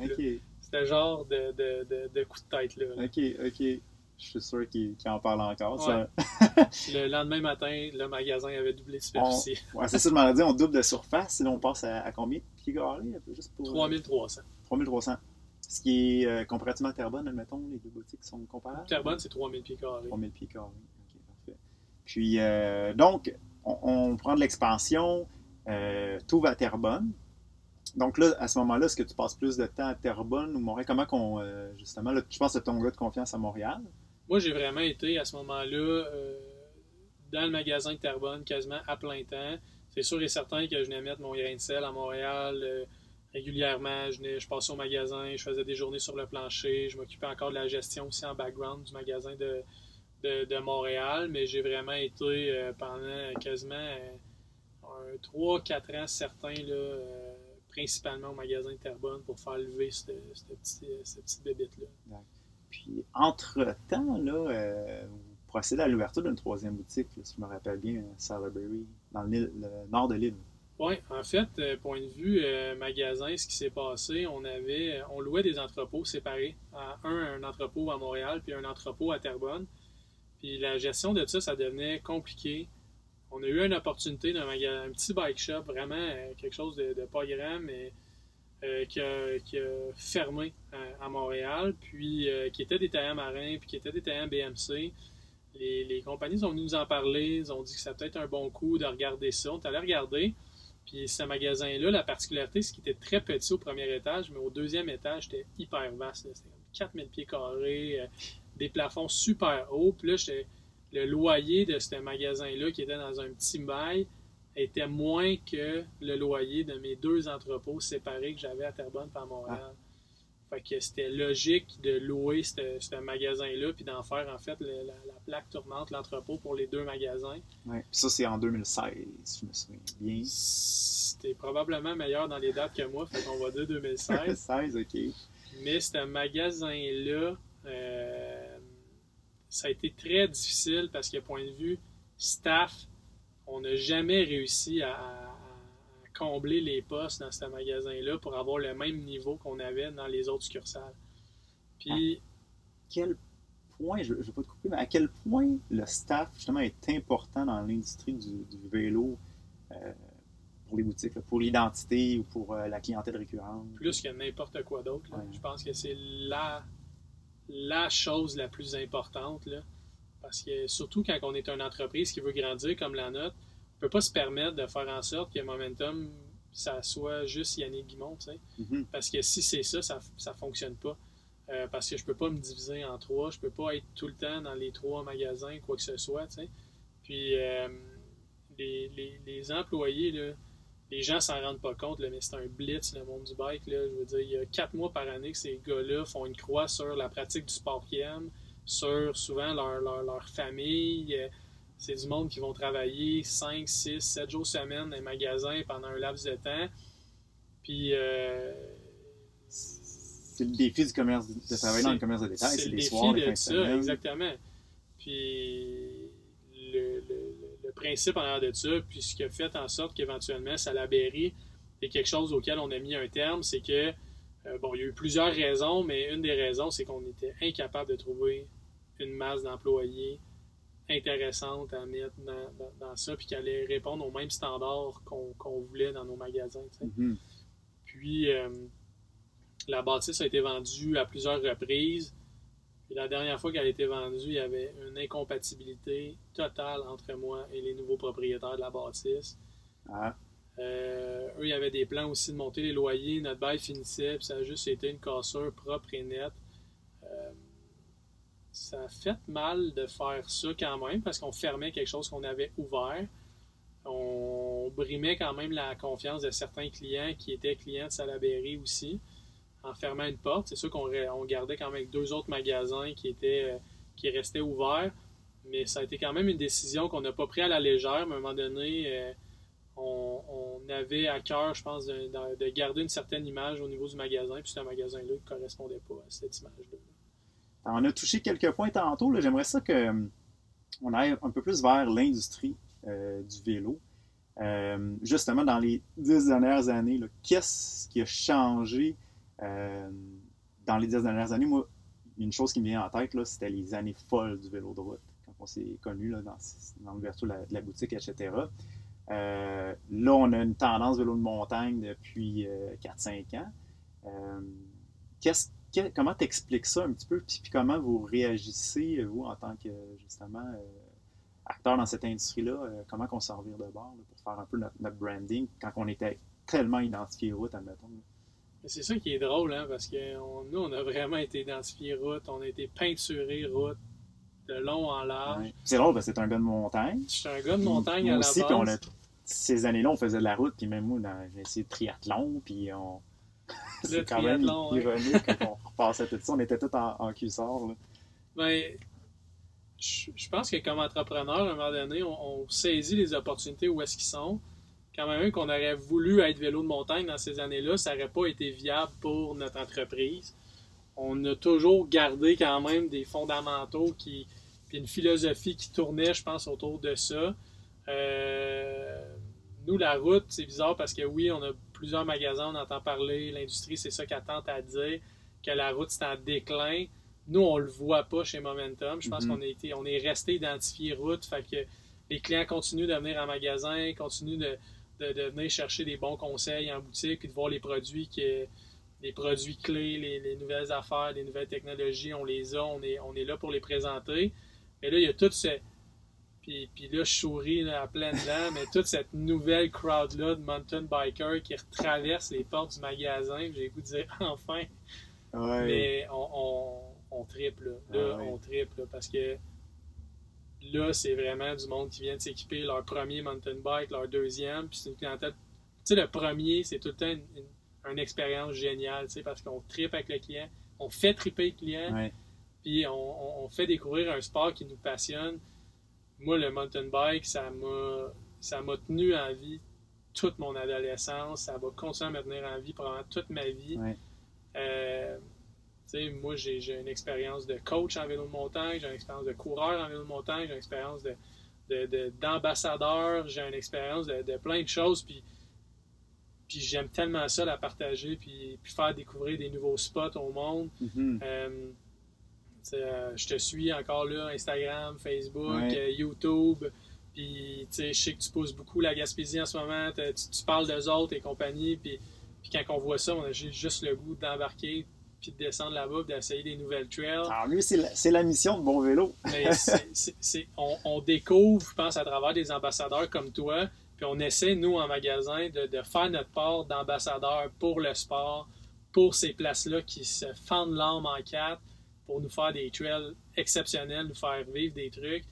C'était genre de, de, de, de coup de tête. Là, là. OK, OK. Je suis sûr qu'il en parle encore. Ouais. Ça... Le lendemain matin, le magasin avait doublé de superficie. Ouais, c'est ça, je m'en dit, on double de surface. Sinon, on passe à, à combien de pieds carrés? Juste pour, euh, 3300. 3300. Ce qui est euh, comparativement à Terrebonne, admettons, les deux boutiques sont comparables. Terrebonne, c'est 3000 pieds carrés. 3000 pieds carrés. OK, parfait. Puis, euh, donc, on, on prend de l'expansion. Euh, tout va à Terrebonne. Donc là, à ce moment-là, est-ce que tu passes plus de temps à Terrebonne ou Montréal? Comment qu'on, euh, justement, là, je pense que ton gars de confiance à Montréal. Moi, j'ai vraiment été à ce moment-là euh, dans le magasin de Terrebonne quasiment à plein temps. C'est sûr et certain que je venais mettre mon grain de sel à Montréal euh, régulièrement. Je, je passais au magasin, je faisais des journées sur le plancher. Je m'occupais encore de la gestion aussi en background du magasin de, de, de Montréal. Mais j'ai vraiment été pendant quasiment euh, un 3-4 ans certains, là, principalement au magasin de Terrebonne pour faire lever ce ce petit, ce petit bébite-là. Puis, entre-temps, là, euh, vous procédez à l'ouverture d'une troisième boutique, là, si je me rappelle bien, à Salaberry, dans le nord de l'île. Oui, en fait, euh, point de vue euh, magasin, ce qui s'est passé, on avait, on louait des entrepôts séparés. À un, un entrepôt à Montréal, puis un entrepôt à Terrebonne. Puis la gestion de ça, ça devenait compliqué. On a eu une opportunité d'un un petit bike shop, vraiment euh, quelque chose de, pas grand, mais euh, qui, a, fermé à, à Montréal, puis euh, qui était détaillant marin, puis qui était détaillant BMC. Les, compagnies sont venues nous en parler, ils ont dit que ça peut être un bon coup de regarder ça. On est allé regarder. Puis ce magasin-là, la particularité, c'est qu'il était très petit au premier étage, mais au deuxième étage, c'était hyper vaste. C'était comme 4000 pieds carrés, euh, des plafonds super hauts. Puis là, j'étais- le loyer de ce magasin-là, qui était dans un petit bail, était moins que le loyer de mes deux entrepôts séparés que j'avais à Terrebonne et à Montréal. Fait que c'était logique de louer ce magasin-là puis d'en faire en fait le- la, la plaque tournante, l'entrepôt pour les deux magasins. Ouais. Puis ça, c'est en 2016, si je me souviens bien. C'était probablement meilleur dans les dates que moi, fait qu'on va dire 2016. 16, ok. Mais ce magasin-là, euh, ça a été très difficile parce que, point de vue staff, on n'a jamais réussi à, à- à combler les postes dans ce magasin-là pour avoir le même niveau qu'on avait dans les autres succursales. Puis, Quel point, je ne vais pas te couper, mais à quel point le staff, justement, est important dans l'industrie du, du vélo euh, pour les boutiques, là, pour l'identité ou pour euh, la clientèle récurrente? plus que n'importe quoi d'autre, Ouais. je pense que c'est la, la chose la plus importante. Là, parce que surtout quand on est une entreprise qui veut grandir comme la nôtre, on ne peut pas se permettre de faire en sorte que Momentum, ça soit juste Yannick Guimont. Mhm. Parce que si c'est ça, ça ne fonctionne pas. Euh, parce que je peux pas me diviser en trois, je peux pas être tout le temps dans les trois magasins, quoi que ce soit. Puis euh, les, les- les employés, là, les gens s'en rendent pas compte, là, mais c'est un blitz, le monde du bike. Là, je veux dire, il y a quatre mois par année que ces gars-là font une croix sur la pratique du sport qu'ils aiment, sur souvent leur, leur, leur famille. C'est du monde qui vont travailler 5, 6, 7 jours semaine dans les magasins pendant un laps de temps. Puis, euh, C'est le défi du commerce, de travailler dans le commerce de détail, c'est c'est le les soirs, les de fins de ça, exactement. Puis principe en arrière de ça, puis ce qui a fait en sorte qu'éventuellement, Salaberry est quelque chose auquel on a mis un terme, c'est que, euh, bon, il y a eu plusieurs raisons, mais une des raisons, c'est qu'on était incapable de trouver une masse d'employés intéressante à mettre dans, dans- dans ça, puis qui allait répondre aux mêmes standards qu'on voulait dans nos magasins. Mhm. Puis euh, la bâtisse a été vendue à plusieurs reprises. Puis la dernière fois qu'elle a été vendue, il y avait une incompatibilité totale entre moi et les nouveaux propriétaires de la bâtisse. Ah, Euh, eux, il y avait des plans aussi de monter les loyers. Notre bail finissait, puis ça a juste été une cassure propre et nette. Euh, ça a fait mal de faire ça quand même, parce qu'on fermait quelque chose qu'on avait ouvert. On brimait quand même la confiance de certains clients qui étaient clients de Salaberry aussi, en fermant une porte. C'est sûr qu'on gardait quand même deux autres magasins qui, étaient, euh, qui restaient ouverts, mais ça a été quand même une décision qu'on n'a pas pris à la légère. Mais à un moment donné, euh, on, avait à cœur, je pense, de, de- de garder une certaine image au niveau du magasin, puis ce magasin-là ne correspondait pas à cette image-là. On a touché quelques points tantôt. J'aimerais ça que euh, on aille un peu plus vers l'industrie euh, du vélo. Justement, dans les dix dernières années, qu'est-ce qui a changé euh, dans les dix dernières années? Moi, une chose qui me vient en tête, c'était les années folles du vélo de route, quand on s'est connus dans, dans l'ouverture de la, de la boutique, etc. Euh, là, on a une tendance vélo de montagne depuis euh, 4-5 ans. Euh, qu'est-ce que- comment t'expliques ça un petit peu, puis, comment vous réagissez, vous, en tant que, justement, euh, acteur dans cette industrie-là, euh, comment qu'on s'en revire de bord pour faire un peu notre, notre branding quand on était tellement identifié route, admettons. là? C'est ça qui est drôle, hein, parce que on- nous, on a vraiment été identifié route, on a été peinturé route, de long en large. Ouais. C'est drôle parce que c'est un gars de montagne. Je suis un gars de montagne à la aussi, base. puis on a, ces années-là, on faisait de la route, puis même moi, j'ai essayé de triathlon, puis on... c'est quand même ouais. ironique quand on repassait tout ça. On était tous en, en cuissard. là. Ben, je, je pense que comme entrepreneur, à un moment donné, on, on saisit les opportunités où est-ce qu'ils sont. Quand même qu'on aurait voulu être vélo de montagne dans ces années-là, ça n'aurait pas été viable pour notre entreprise. On a toujours gardé quand même des fondamentaux qui, puis une philosophie qui tournait, je pense, autour de ça. Euh, nous, la route, c'est bizarre parce que oui, on a plusieurs magasins, on entend parler, l'industrie, c'est ça qu'elle tente à dire, que la route, c'est en déclin. Nous, on le voit pas chez Momentum. Je pense Mhm. qu'on a été, on est resté identifié route. Fait que les clients continuent de venir en magasin, continuent de, de, de venir chercher des bons conseils en boutique, puis de voir les produits qui, les produits clés, les, les nouvelles affaires, les nouvelles technologies, on les a, on est, on est là pour les présenter. Mais là, il y a tout ce. Puis, puis là, je souris là, à pleine dents, mais toute cette nouvelle crowd-là de mountain bikers qui traverse les portes du magasin, j'ai le goût de dire enfin. Ouais. Mais on, on, on triple, là. Là, Ah ouais. on triple, là, parce que là, c'est vraiment du monde qui vient de s'équiper leur premier mountain bike, leur deuxième, puis c'est une clientèle. Tu sais, le premier, c'est tout le temps une, une- une expérience géniale, tu sais, parce qu'on tripe avec le client, on fait triper le client, Ouais. puis on, fait découvrir un sport qui nous passionne. Moi, le mountain bike, ça m'a ça m'a tenu en vie toute mon adolescence. Ça va continuer à me tenir en vie pendant toute ma vie. Ouais. Moi, j'ai une expérience de coach en vélo de montagne, j'ai une expérience de coureur en vélo de montagne, j'ai une expérience de- de- de- d'ambassadeur, j'ai une expérience de, de plein de choses. Puis, puis j'aime tellement ça, la partager, puis, puis faire découvrir des nouveaux spots au monde. Mhm. Euh, euh, je te suis encore là, Instagram, Facebook, Ouais. euh, YouTube. Puis, tu sais, je sais que tu pousses beaucoup la Gaspésie en ce moment. Tu, tu parles d'eux autres et compagnie. Puis, puis quand on voit ça, on a ju- juste le goût d'embarquer, puis de descendre là-bas, d'essayer des nouvelles trails. Tant mieux, c'est la, la mission de Bon Vélo. Mais c'est- on, on découvre, je pense, à travers des ambassadeurs comme toi, puis on essaie, nous, en magasin, de, de faire notre part d'ambassadeur pour le sport, pour ces places-là qui se fendent l'âme en quatre, pour nous faire des trails exceptionnels, nous faire vivre des trucs.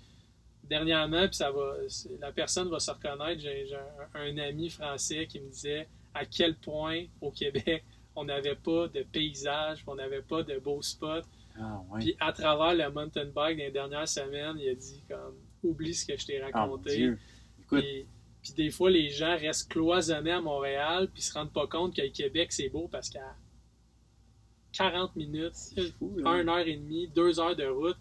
Dernièrement, puis ça va, la personne va se reconnaître, j'ai j'ai un, un ami français qui me disait à quel point au Québec on n'avait pas de paysage, on n'avait pas de beaux spots. Ah. Puis à travers le mountain bike les dernières semaines, il a dit comme oublie ce que je t'ai Ah, raconté. Puis, puis des fois, les gens restent cloisonnés à Montréal puis se rendent pas compte que le Québec, c'est beau parce qu'à 40 minutes, c'est fou, là. 1 heure et demie, 2 heures de route,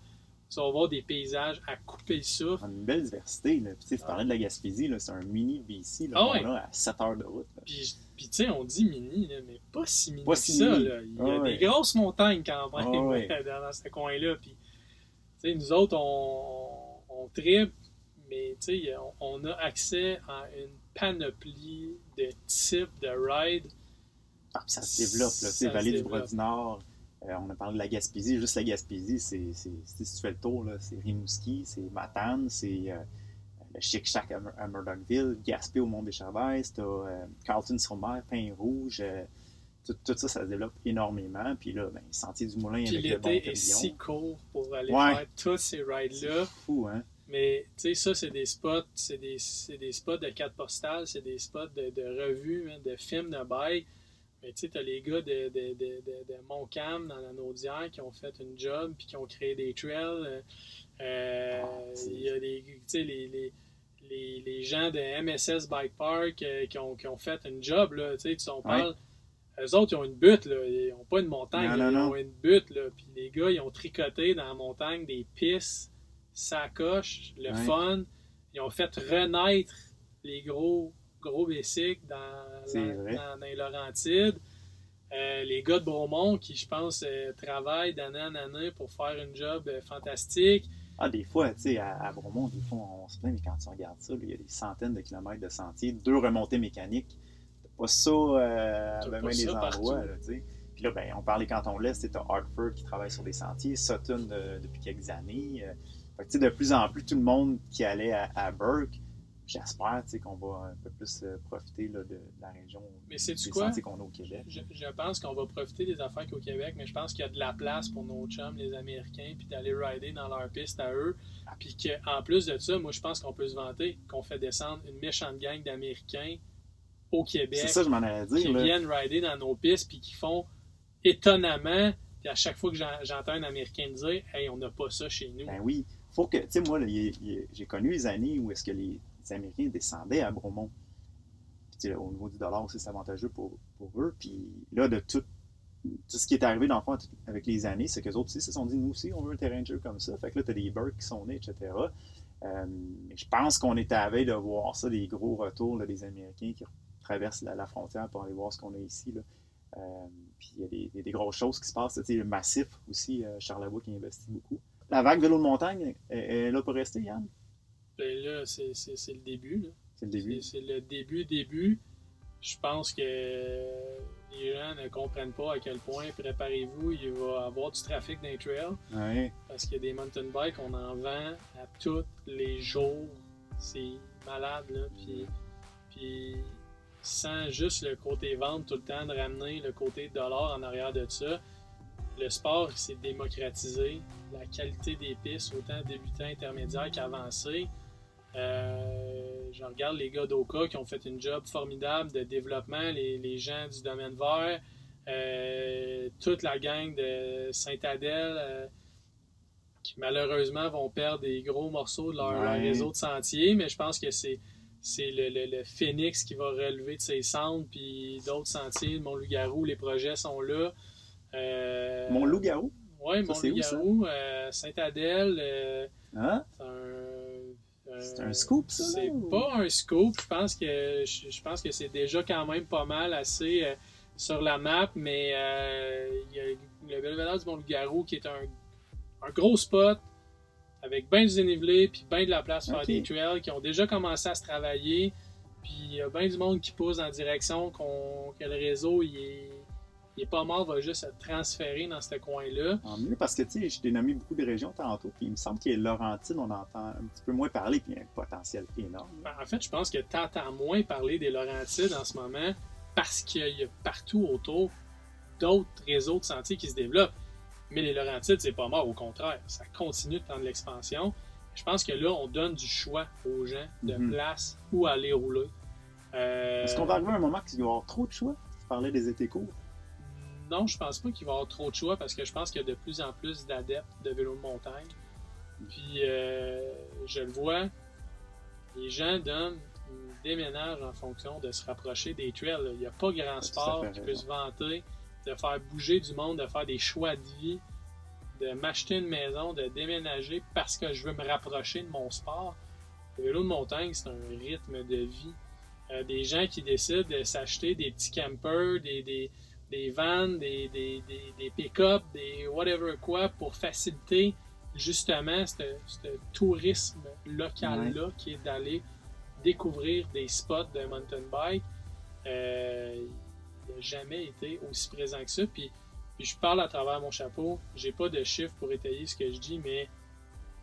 tu vas voir des paysages à couper le souffle. On a une belle diversité. Là. Puis, tu sais, tu parlais de la Gaspésie, c'est un mini BC là, Ah qu'on ouais. a à 7 heures de route. là. Puis, puis tu sais, on dit mini, là, mais pas si mini Pas que si ça. mini. là. Il y a Ah ouais. des grosses montagnes quand même Ah ouais. dans ce coin-là. Puis, tu sais, nous autres, on, on tripe, mais tu sais, on, on a accès à une panoplie de types de rides. Ah, puis ça se développe. Là, tu sais, Vallée du développe. Bras du Nord, euh, on a parlé de la Gaspésie. Juste la Gaspésie, c'est, c'est, c'est- si tu fais le tour, là, c'est Rimouski, c'est Matane, c'est euh, le Chic Shack à, Mur- à Murdochville, Gaspé au Mont des Chavaises, t'as euh, Carlton-sur-Mer, Pain-Rouge. euh, tout, tout ça, ça se développe énormément. Puis là, ben, Sentier du Moulin Puis avec le bon est si court pour aller Ouais. faire tous ces rides-là. C'est fou, hein? Mais tu sais, ça, c'est des spots, c'est des, c'est des spots de carte postale, c'est des spots de, de revues, hein, de films de bike. Mais tu sais, t'as les gars de, de, de, de, de Montcalm dans la Naudière qui ont fait une job puis qui ont créé des trails. Euh, Ah, Il y a des, tu sais, les, les, les, les gens de MSS Bike Park euh, qui, ont, qui ont fait une job. Là, tu sais, tu- on parle. Eux autres, ils ont une butte, là. Ils n'ont pas une montagne, Non, là, non, ils non. ont une butte, là. Puis les gars, ils ont tricoté dans la montagne des pistes, sacoches, le Ouais. fun. Ils ont fait renaître les gros, gros bicycles dans, la- dans, les Laurentides. Euh, les gars de Bromont qui, je pense, euh, travaillent d'année en année pour faire une job fantastique. Ah, des fois, tu sais, à, à Bromont, des fois, on se plaint, mais quand tu regardes ça, il y a des centaines de kilomètres de sentiers, deux remontées mécaniques. T'as pas ça euh, ben, pas ben des ça endroits, tu sais. Puis là, ben, on parlait quand on laisse, t'as Hartford qui travaille sur des sentiers, Sutton euh, depuis quelques années. euh. Fait que, tu sais, de plus en plus, tout le monde qui allait à, à Burke, j'espère, qu'on va un peu plus euh, profiter là, de, de la région, Mais des sentiers qu'on a au Québec. Je, je pense qu'on va profiter des affaires qu'au Québec, mais je pense qu'il y a de la place pour nos chums, les Américains, puis d'aller rider dans leur piste à eux. Puis qu'en plus de ça, moi, je pense qu'on peut se vanter qu'on fait descendre une méchante gang d'Américains au Québec C'est ça, je m'en allais qui dire. là. viennent rider dans nos pistes, puis qui font étonnamment. Puis à chaque fois que j'en- j'entends un Américain dire Hey, on n'a pas ça chez nous. Ben oui. Faut que, tu sais, moi, j'ai connu les années où est-ce que les Américains descendaient à Bromont. Au niveau du dollar aussi, c'est avantageux pour, pour eux. Puis là, de tout, tout ce qui est arrivé, dans le fond, avec les années, c'est qu'eux autres aussi se sont dit, nous aussi, on veut un terrain de jeu comme ça. Fait que là, tu as des Burks qui sont nés, etc. Euh, je pense qu'on est à veille de voir ça, des gros retours là, des Américains qui traversent la, frontière pour aller voir ce qu'on a ici. Là. Euh, puis il y, a des- des grosses choses qui se passent. Le massif aussi, euh, Charlevoix qui investit beaucoup. La vague vélo de montagne, elle est là pour rester, Yann? Ben là, c'est c'est- c'est le début. là. C'est le début. C'est le début, début. Je pense que les gens ne comprennent pas à quel point, préparez-vous, il va y avoir du trafic dans les trails. Ouais. Parce qu'il y a des mountain bikes, on en vend à tous les jours. C'est malade, là. Puis, puis sans juste le côté vente tout le temps, de ramener le côté dollar en arrière de ça, le sport s'est démocratisé. La qualité des pistes, autant débutants, intermédiaires qu'avancés. Euh, je regarde les gars d'Oka qui ont fait une job formidable de développement, les, les gens du domaine vert, euh, toute la gang de Saint-Adèle euh, qui malheureusement vont perdre des gros morceaux de leur, réseau de sentiers, mais je pense que c'est c'est le, le- le phénix qui va relever de ses cendres, puis d'autres sentiers, le Mont-Loup-Garou, les projets sont là. Euh, Mon loup-garou. Oui? Mont-Loup-Garou, euh, Saint-Adèle, euh, Hein? C'est un, scoop, ça? c'est ou- pas un scoop. Je pense que je, je pense que c'est déjà quand même pas mal assez euh, sur la map, mais euh, il y a le Belvédère du Mont-Loup-Garou qui est un, un gros spot avec bien du dénivelé puis bien de la place pour faire des trails qui ont déjà commencé à se travailler. Puis il y a bien du monde qui pousse en direction qu'on, que le réseau il est, il est pas mort, va juste se transférer dans ce coin-là. En mieux, parce que, tu sais, je t'ai nommé beaucoup de régions tantôt, puis il me semble que Laurentide, on entend un petit peu moins parler, puis il y a un potentiel qui est énorme. Ben, En fait, je pense que tu entends moins parler des Laurentides en ce moment parce qu'il y a partout autour d'autres réseaux de sentiers qui se développent. Mais les Laurentides, c'est pas mort, au contraire. Ça continue de prendre l'expansion. Je pense que là, on donne du choix aux gens de Mhm. place où aller rouler. Euh, Est-ce qu'on va arriver à un moment qu'il va y avoir trop de choix? Tu parlais des étés courts. Non, je pense pas qu'il va y avoir trop de choix parce que je pense qu'il y a de plus en plus d'adeptes de vélo de montagne. Puis euh, je le vois, les gens donnent, déménagent en fonction de se rapprocher des trails. Il n'y a pas grand sport qui peut se vanter de faire bouger du monde, de faire des choix de vie, de m'acheter une maison, de déménager parce que je veux me rapprocher de mon sport. Le vélo de montagne, c'est un rythme de vie. Euh, des gens qui décident de s'acheter des petits campers, des, des, des vannes, des, des, des, des pick-up, des whatever quoi pour faciliter justement ce tourisme local-là qui est d'aller découvrir des spots de mountain bike. Euh, il n'a jamais été aussi présent que ça. Puis, puis je parle à travers mon chapeau. J'ai pas de chiffres pour étayer ce que je dis, mais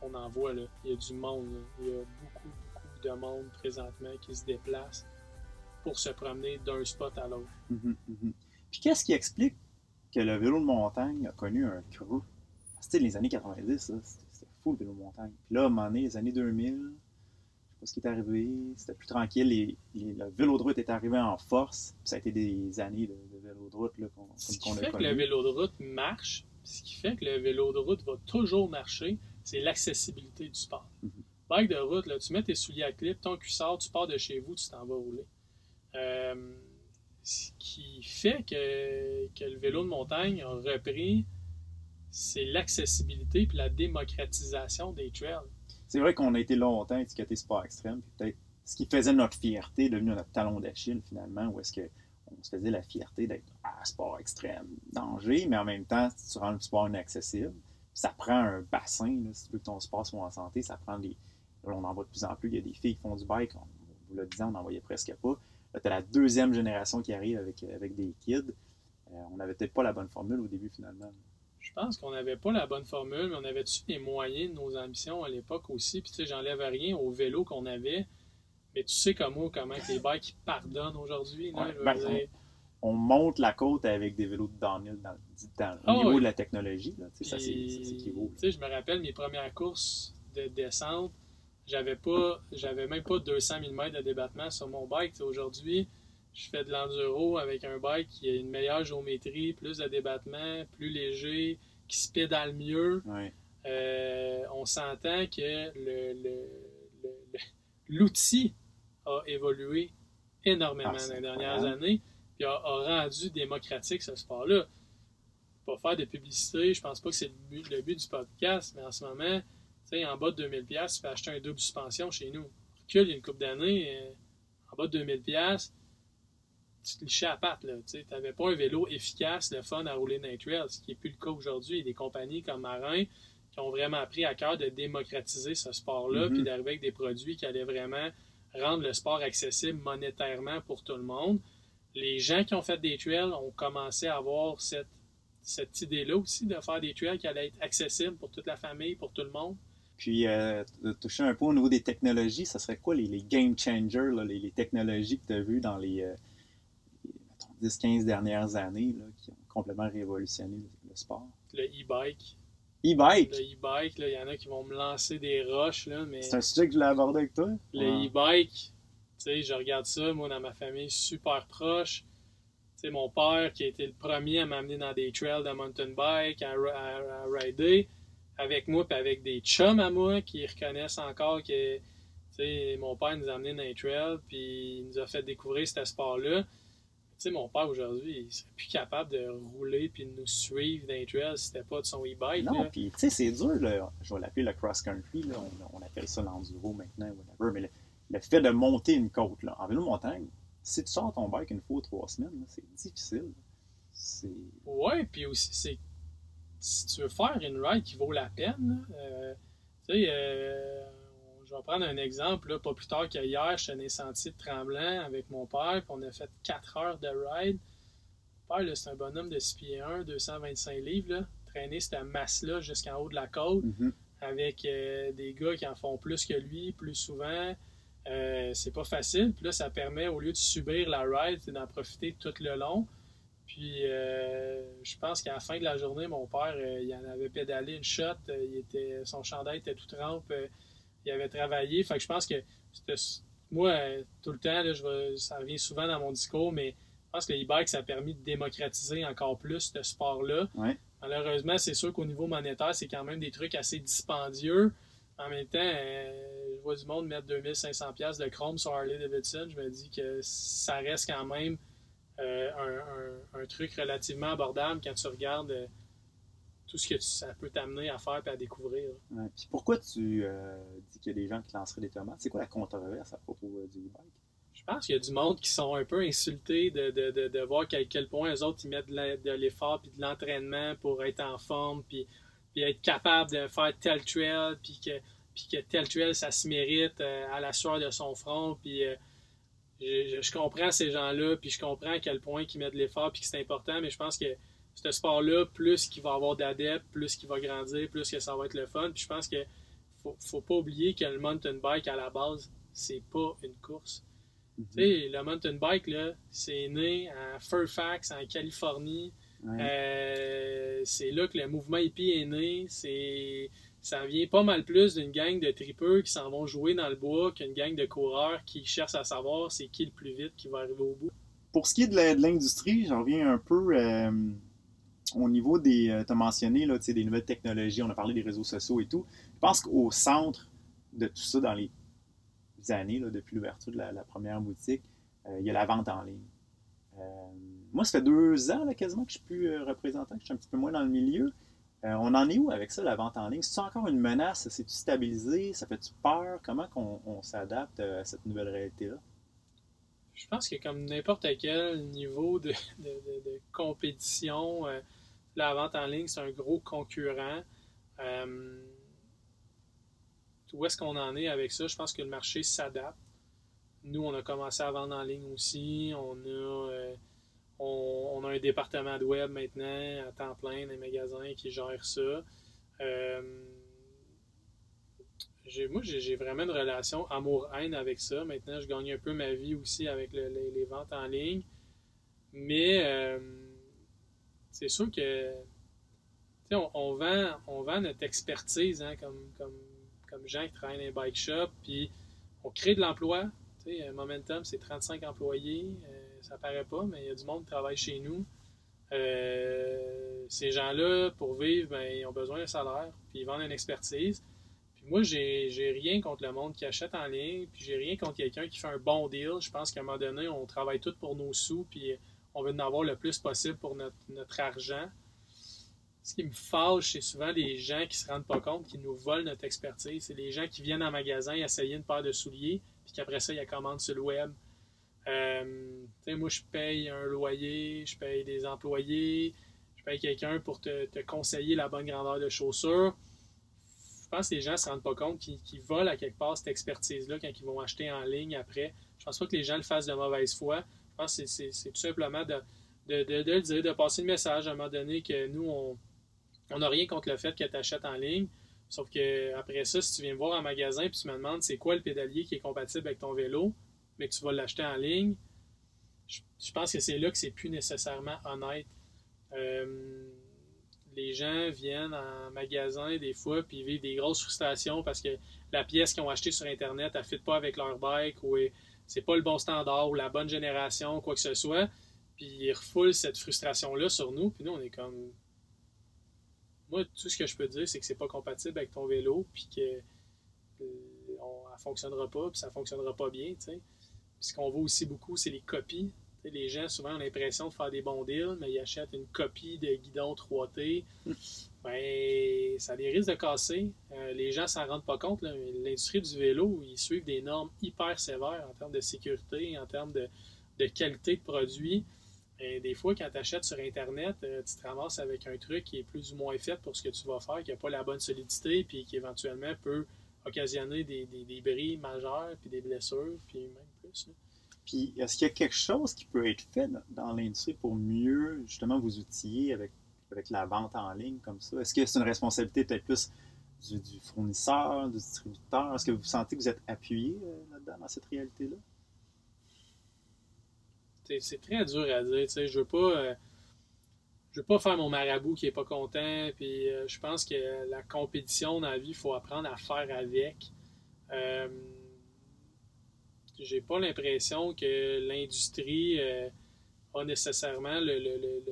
on en voit là. Il y a du monde. là. Il y a beaucoup, beaucoup de monde présentement qui se déplace pour se promener d'un spot à l'autre. Mhm, mhm. Puis qu'est-ce qui explique que le vélo de montagne a connu un creux? Parce que, tu sais, les années 90, là, c'était c'était fou le vélo de montagne. Puis là, à un moment donné, les années 2000, je sais pas ce qui est arrivé, c'était plus tranquille. Les, les- le vélo de route est arrivé en force. Puis ça a été des années de, de vélo de route qu'on Ce qu'on qui a fait que connu. le vélo de route marche, ce qui fait que le vélo de route va toujours marcher, c'est l'accessibilité du sport. Mhm. Bike de route, là, tu mets tes souliers à clip, ton cuissard, tu pars de chez vous, tu t'en vas rouler. Euh, ce qui fait que, que le vélo de montagne a repris, c'est l'accessibilité puis la démocratisation des trails. C'est vrai qu'on a été longtemps étiqueté sport extrême, puis peut-être ce qui faisait notre fierté devenu notre talon d'Achille finalement, où est-ce que on se faisait la fierté d'être ah, sport extrême, danger, mais en même temps, si tu rends le sport inaccessible, ça prend un bassin, si tu veux que ton sport soit en santé, ça prend des. on en voit de plus en plus, il y a des filles qui font du bike, on, vous le disant, on n'en voyait presque pas. Là, tu as la deuxième génération qui arrive avec, avec des kids. Euh, on n'avait peut-être pas la bonne formule au début finalement. Je pense qu'on n'avait pas la bonne formule, mais on avait-tu les moyens de nos ambitions à l'époque aussi? Puis tu sais, j'enlève rien au vélo qu'on avait, mais tu sais comme moi comment que les bikes pardonnent aujourd'hui. Ouais, ben. On monte la côte avec des vélos de downhill dans, dans- Ah au niveau oui. de la technologie. Là, ça, c'est- sais, je me rappelle mes premières courses de descente, j'avais pas, j'avais même pas 200 mm de débattement sur mon bike. Aujourd'hui, je fais de l'enduro avec un bike qui a une meilleure géométrie, plus de débattement, plus léger, qui se pédale mieux. Ouais. Euh, on s'entend que le- le- le- le- l'outil a évolué énormément Ah, dans les dernières incroyable. années, puis a, a rendu démocratique ce sport-là. Pas faire de publicité, je pense pas que c'est le but, le but du podcast, mais en ce moment, sais, en bas de 2000$, tu peux acheter un double suspension chez nous. Recule, il y a une couple d'années, euh, en bas de 2000$, tu te lichais à patte. Tu n'avais pas un vélo efficace, le fun à rouler dans les trails, ce qui n'est plus le cas aujourd'hui. Il y a des compagnies comme Marin qui ont vraiment pris à cœur de démocratiser ce sport-là, Mhm. puis d'arriver avec des produits qui allaient vraiment rendre le sport accessible monétairement pour tout le monde. Les gens qui ont fait des trails ont commencé à avoir cette, cette idée-là aussi de faire des trails qui allaient être accessibles pour toute la famille, pour tout le monde. Puis, euh, de toucher un peu au niveau des technologies, ça serait quoi les, les game changers, là, les, les, technologies que tu as vues dans les, euh, les 10-15 dernières années là, qui ont complètement révolutionné le, le sport? Le e-bike. E-bike? Le e-bike, il y en a qui vont me lancer des roches. Mais C'est un sujet que je voulais aborder avec toi? Le e-bike, tu sais, je regarde ça, moi, dans ma famille, super proche. Tu sais, mon père, qui a été le premier à m'amener dans des trails de mountain bike, à, à, à rider, avec moi, puis avec des chums à moi qui reconnaissent encore que, mon père nous a amenés dans les trails, puis il nous a fait découvrir ce sport-là. Tu sais, mon père, aujourd'hui, il serait plus capable de rouler puis de nous suivre dans les trails si c'était pas de son e-bike. Non, puis tu sais, c'est dur, là. je vais l'appeler le cross-country, là. on, on appelle ça l'enduro maintenant, whatever, mais le, le fait de monter une côte, là, en vélo montagne, si tu sors ton bike une fois ou trois semaines, c'est difficile. C'est... Ouais, puis aussi, c'est si tu veux faire une ride qui vaut la peine, euh, tu sais, euh, je vais prendre un exemple, là, pas plus tard qu'hier, je suis sentiers de Tremblant avec mon père, puis on a fait 4 heures de ride. Mon père, c'est un bonhomme de 6 pieds 1, 225 livres, là, traîner cette masse-là jusqu'en haut de la côte Mhm. avec euh, des gars qui en font plus que lui, plus souvent. C'est pas facile. Puis là, ça permet, au lieu de subir la ride, d'en profiter tout le long. Puis euh, je pense qu'à la fin de la journée, mon père, euh, il en avait pédalé une shot. euh, il était, son chandail était tout trempe. il avait travaillé. Fait que je pense que moi, tout le temps, là, je vais- ça revient souvent dans mon discours, mais je pense que le e-bike, ça a permis de démocratiser encore plus ce sport-là. Ouais. Malheureusement, c'est sûr qu'au niveau monétaire, c'est quand même des trucs assez dispendieux. En même temps, je vois du monde mettre 2500$ piastres de chrome sur Harley Davidson. Je me dis que ça reste quand même euh, un, un- un truc relativement abordable quand tu regardes euh, tout ce que tu- ça peut t'amener à faire et à découvrir. Ouais. Puis pourquoi tu euh, dis qu'il y a des gens qui lanceraient des tomates? C'est quoi la controverse à propos du e-bike? Je pense qu'il y a du monde qui sont un peu insultés de, de, de, de voir qu'à quel point les autres ils mettent de l'effort puis de l'entraînement pour être en forme puis, puis être capable de faire tel trail puis que, puis que tel trail ça se mérite à la sueur de son front puis je, je- je comprends ces gens-là puis je comprends à quel point ils mettent de l'effort puis que c'est important mais je pense que ce sport-là plus qu'il va avoir d'adeptes plus qu'il va grandir plus que ça va être le fun puis je pense que faut, faut pas oublier que le mountain bike à la base c'est pas une course tu sais, le mountain bike, là, c'est né à Fairfax, en Californie. Ouais. Euh, c'est là que le mouvement hippie est né. C'est, ça vient pas mal plus d'une gang de tripeux qui s'en vont jouer dans le bois qu'une gang de coureurs qui cherchent à savoir c'est qui le plus vite qui va arriver au bout. Pour ce qui est de l'industrie, j'en reviens un peu euh, au niveau des. tu as mentionné là, des nouvelles technologies, on a parlé des réseaux sociaux et tout. Je pense qu'au centre de tout ça, dans les années, depuis l'ouverture de la, première boutique, euh, il y a la vente en ligne. Euh, moi, ça fait deux ans là, quasiment que je suis plus euh, représentant, que je suis un petit peu moins dans le milieu. Euh, on en est où avec ça, la vente en ligne? C'est-tu encore une menace? C'est-tu stabilisé? Ça fait-tu peur? Comment on s'adapte euh, à cette nouvelle réalité-là? Je pense que comme n'importe quel niveau de, compétition, euh, la vente en ligne, c'est un gros concurrent. Où est-ce qu'on en est avec ça? Je pense que le marché s'adapte. Nous, on a commencé à vendre en ligne aussi. On a, on, a un département de web maintenant à temps plein les magasins qui gère ça. Euh, moi, j'ai vraiment une relation amour-haine avec ça. Maintenant, je gagne un peu ma vie aussi avec le- les, ventes en ligne. Mais euh, c'est sûr que on, vend, on vend notre expertise hein, comme, comme, comme gens qui travaillent dans les bike shops, puis on crée de l'emploi. Momentum, c'est 35 employés. euh, ça paraît pas, mais il y a du monde qui travaille chez nous. Euh, ces gens-là, pour vivre, ben, ils ont besoin d'un salaire, puis ils vendent une expertise. Puis moi, j'ai rien contre le monde qui achète en ligne, puis j'ai rien contre quelqu'un qui fait un bon deal. Je pense qu'à un moment donné, on travaille tous pour nos sous, puis on veut en avoir le plus possible pour notre, argent. Ce qui me fâche, c'est souvent les gens qui se rendent pas compte qu'ils nous volent notre expertise. C'est les gens qui viennent en magasin essayer une paire de souliers, puis qu'après ça, ils la commandent sur le web. Euh, moi, je paye un loyer, je paye des employés, je paye quelqu'un pour te, conseiller la bonne grandeur de chaussures. je pense que les gens ne se rendent pas compte qu'ils volent à quelque part cette expertise-là quand ils vont acheter en ligne après. Je pense pas que les gens le fassent de mauvaise foi. Je pense que c'est tout simplement de, de, dire, de passer le message à un moment donné que nous, on n'a rien contre le fait que tu achètes en ligne. Sauf que après ça, si tu viens me voir en magasin et tu me demandes c'est quoi le pédalier qui est compatible avec ton vélo, mais que tu vas l'acheter en ligne, je, pense que c'est là que c'est plus nécessairement honnête. Euh, les gens viennent en magasin des fois puis vivent des grosses frustrations parce que la pièce qu'ils ont achetée sur Internet ne fit pas avec leur bike ou c'est pas le bon standard ou la bonne génération, quoi que ce soit. Puis ils refoulent cette frustration-là sur nous. Puis nous, on est comme. Moi, tout ce que je peux dire, c'est que c'est pas compatible avec ton vélo, puis que euh, elle fonctionnera pas, puis ça fonctionnera pas bien, tu sais. Puis ce qu'on voit aussi beaucoup, c'est les copies les gens, souvent, ont l'impression de faire des bons deals, mais ils achètent une copie de guidon 3T. ben, ça a des risques de casser. Euh, les gens s'en rendent pas compte. L'industrie du vélo, ils suivent des normes hyper sévères en termes de sécurité, en termes de, qualité de produit. Et des fois, quand tu achètes sur Internet, euh, tu te ramasses avec un truc qui est plus ou moins fait pour ce que tu vas faire, qui n'a pas la bonne solidité, puis qui éventuellement peut occasionner des, des, des bris majeurs, puis des blessures, puis même Puis, est-ce qu'il y a quelque chose qui peut être fait dans l'industrie pour mieux, justement, vous outiller avec, avec la vente en ligne comme ça? Est-ce que c'est une responsabilité peut-être plus du, fournisseur, du distributeur? Est-ce que vous sentez que vous êtes appuyé euh, là-dedans, dans cette réalité-là? C'est très dur à dire. Je veux pas. Euh, veux pas faire mon marabout qui est pas content. Puis euh, je pense que la compétition dans la vie, il faut apprendre à faire avec j'ai pas l'impression que l'industrie euh, a nécessairement le,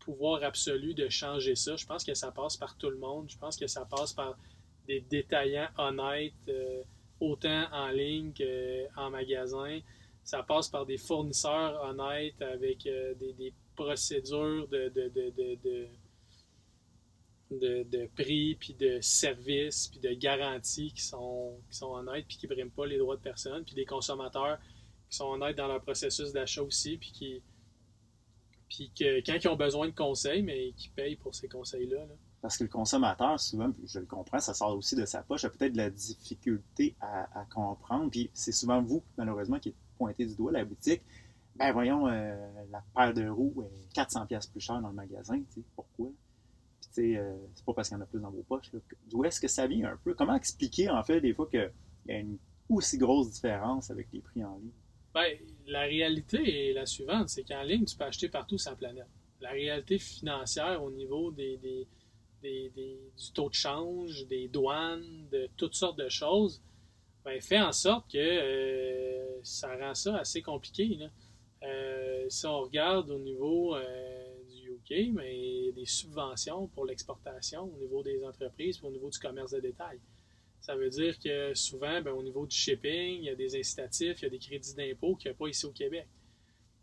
pouvoir absolu de changer ça. Je pense que ça passe par tout le monde. Je pense que ça passe par des détaillants honnêtes, euh, autant en ligne qu'en magasin. Ça passe par des fournisseurs honnêtes avec euh, des, procédures de de, prix, puis de services, puis de garanties qui sont, qui sont honnêtes, puis qui ne briment pas les droits de personne, puis des consommateurs qui sont honnêtes dans leur processus d'achat aussi, puis qui puis que quand ils ont besoin de conseils, mais qui payent pour ces conseils-là. Parce que le consommateur, souvent, je le comprends, ça sort aussi de sa poche, a peut-être de la difficulté à, comprendre. Puis c'est souvent vous, malheureusement, qui êtes pointé du doigt la boutique. Ben voyons, euh, la paire de roues est 400$ plus cher dans le magasin. Pourquoi? Euh, c'est pas parce qu'il y en a plus dans vos poches. D'où est-ce que ça vient un peu? Comment expliquer, en fait, des fois qu'il y a une aussi grosse différence avec les prix en ligne? Ben, la réalité est la suivante, c'est qu'en ligne, tu peux acheter partout sur la planète. La réalité financière au niveau des, du taux de change, des douanes, de toutes sortes de choses, ben, fait en sorte que euh, ça rend ça assez compliqué. Euh, si on regarde au niveau mais des subventions pour l'exportation au niveau des entreprises, au niveau du commerce de détail. Ça veut dire que souvent, ben, au niveau du shipping, il y a des incitatifs, il y a des crédits d'impôt qu'il n'y a pas ici au Québec.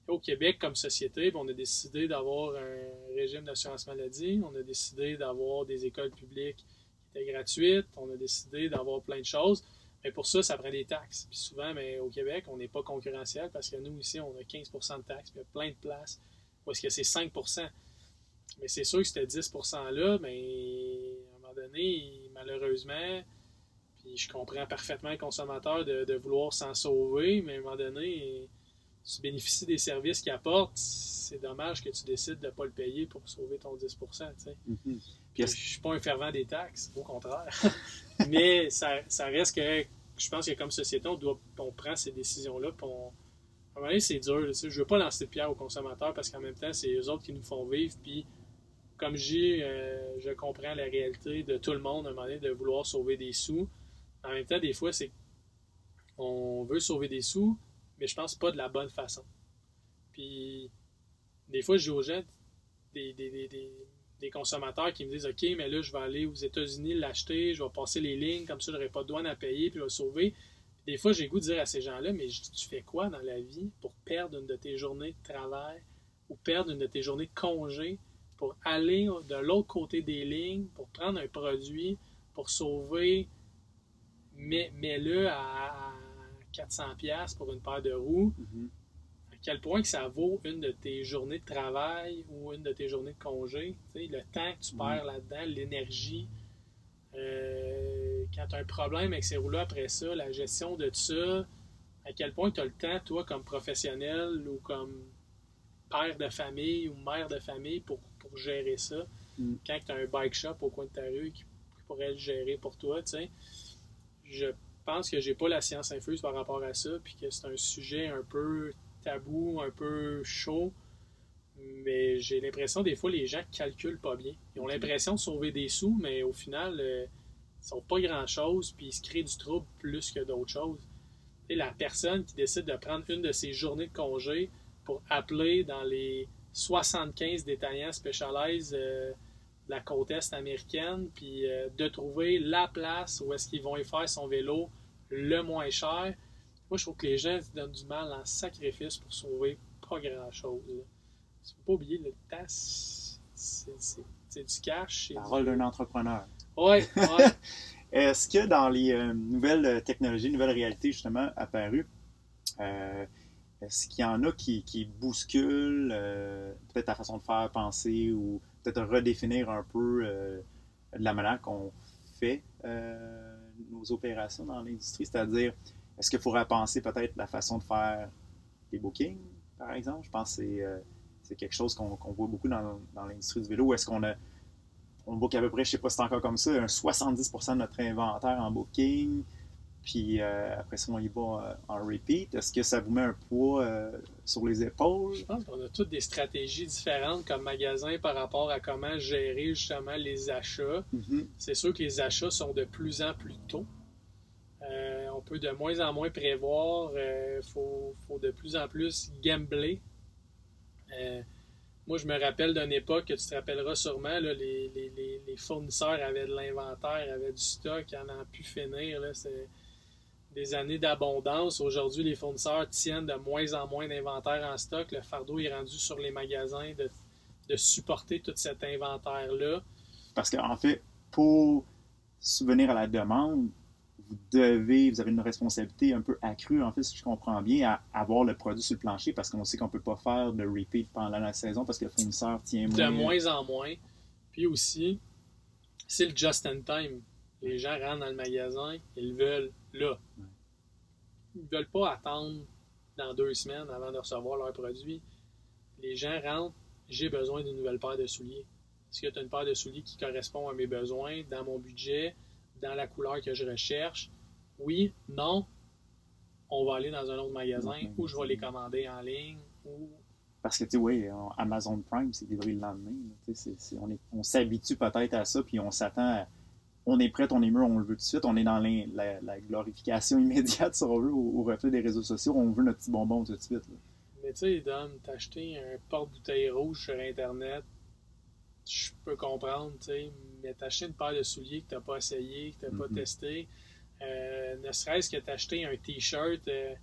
au Québec, comme société, ben, on a décidé d'avoir un régime d'assurance maladie, on a décidé d'avoir des écoles publiques qui étaient gratuites, on a décidé d'avoir plein de choses. Mais pour ça, ça prend des taxes. Puis souvent, ben, au Québec, on n'est pas concurrentiel parce que nous, ici, on a 15% de taxes, puis il y a plein de places où est-ce que c'est 5 mais c'est sûr que c'était 10 %-là, mais à un moment donné, malheureusement, puis je comprends parfaitement le consommateur de, vouloir s'en sauver, mais à un moment donné, tu bénéficies des services qu'il apporte, c'est dommage que tu décides de ne pas le payer pour sauver ton 10 tu sais. Mm-hmm. Je ne suis pas un fervent des taxes, au contraire. mais ça, reste que je pense que comme société, on, doit, on prend ces décisions-là, on, à un moment donné, c'est dur. Je ne veux pas lancer de pierre aux consommateurs parce qu'en même temps, c'est eux autres qui nous font vivre, puis comme j'ai, euh, je comprends la réalité de tout le monde à un moment donné de vouloir sauver des sous. En même temps, des fois, c'est on veut sauver des sous, mais je pense pas de la bonne façon. Puis, des fois, dis aux des, consommateurs qui me disent OK, mais là, je vais aller aux États-Unis l'acheter, je vais passer les lignes, comme ça, je n'aurai pas de douane à payer, puis je vais sauver. des fois, j'ai goût de dire à ces gens-là Mais tu fais quoi dans la vie pour perdre une de tes journées de travail ou perdre une de tes journées de congé? Pour aller de l'autre côté des lignes, pour prendre un produit, pour sauver, mets-le à 400$ pour une paire de roues. Mm-hmm. À quel point que ça vaut une de tes journées de travail ou une de tes journées de congé, le temps que tu mm-hmm. perds là-dedans, l'énergie. Euh, quand tu as un problème avec ces roues-là après ça, la gestion de ça, à quel point tu as le temps, toi, comme professionnel ou comme père de famille ou mère de famille pour, pour gérer ça. Mm. Quand tu as un bike shop au coin de ta rue qui, qui pourrait le gérer pour toi, tu sais, je pense que j'ai pas la science infuse par rapport à ça, puis que c'est un sujet un peu tabou, un peu chaud. Mais j'ai l'impression des fois les gens calculent pas bien. Ils ont l'impression de sauver des sous, mais au final, euh, ils sont pas grand chose, puis ils se créent du trouble plus que d'autres choses. Et la personne qui décide de prendre une de ses journées de congé pour appeler dans les 75 détaillants Specialized euh, de la côte est américaine, puis euh, de trouver la place où est-ce qu'ils vont y faire son vélo le moins cher. Moi, je trouve que les gens se donnent du mal en sacrifice pour sauver pas grand-chose. Il faut pas oublier, le temps, c'est du cash. La rôle d'un entrepreneur. Ouais, ouais. Est-ce que dans les euh, nouvelles technologies, nouvelles réalités justement apparues, euh, est-ce qu'il y en a qui, qui bousculent euh, peut-être ta façon de faire, penser ou peut-être redéfinir un peu euh, de la manière qu'on fait euh, nos opérations dans l'industrie? C'est-à-dire, est-ce qu'il faudrait penser peut-être la façon de faire des bookings, par exemple? Je pense que c'est, quelque chose qu'on, voit beaucoup dans, dans l'industrie du vélo. Est-ce qu'on a on book à peu près, je sais pas si c'est encore comme ça, un 70% de notre inventaire en booking, puis euh, après ça, on y va euh, en repeat. Est-ce que ça vous met un poids euh, sur les épaules? Je pense qu'on a toutes des stratégies différentes comme magasin par rapport à comment gérer justement les achats. Mhm. C'est sûr que les achats sont de plus en plus tôt. Euh, on peut de moins en moins prévoir. Il faut, faut de plus en plus gambler. Moi, je me rappelle d'une époque que tu te rappelleras sûrement, là, les, les- les- fournisseurs avaient de l'inventaire, avaient du stock, ils en ont pu finir. là. Des années d'abondance. Aujourd'hui, les fournisseurs tiennent de moins en moins d'inventaire en stock. Le fardeau est rendu sur les magasins de, de supporter tout cet inventaire-là. Parce qu'en fait, pour subvenir à la demande, vous devez, vous avez une responsabilité un peu accrue, en fait, si je comprends bien, à avoir le produit sur le plancher parce qu'on sait qu'on ne peut pas faire de repeat pendant la saison parce que le fournisseur tient de moins. moins en moins. Puis aussi, c'est le just in time. Les gens rentrent dans le magasin, ils veulent là. Ils ne veulent pas attendre dans deux semaines avant de recevoir leur produit. Les gens rentrent, j'ai besoin d'une nouvelle paire de souliers. Est-ce que tu as une paire de souliers qui correspond à mes besoins, dans mon budget, dans la couleur que je recherche? Oui, non. On va aller dans un autre magasin ou je vais les commander en ligne ou Parce que, tu sais, oui, on- Amazon Prime, c'est livré le lendemain. là. On s'habitue peut-être à ça, puis on s'attend à. On est prêt, on est mûr, on le veut tout de suite. On est dans la, la glorification immédiate, si on veut, au, au reflet des réseaux sociaux. On veut notre petit bonbon tout de suite. là. Mais tu sais, Dom, t'as acheté un porte-bouteille rouge sur Internet, je peux comprendre, tu sais, mais t'as acheté une paire de souliers que t'as pas essayé, que t'as pas Mhm. testé, euh, ne serait-ce que t'as acheté un t-shirt, euh,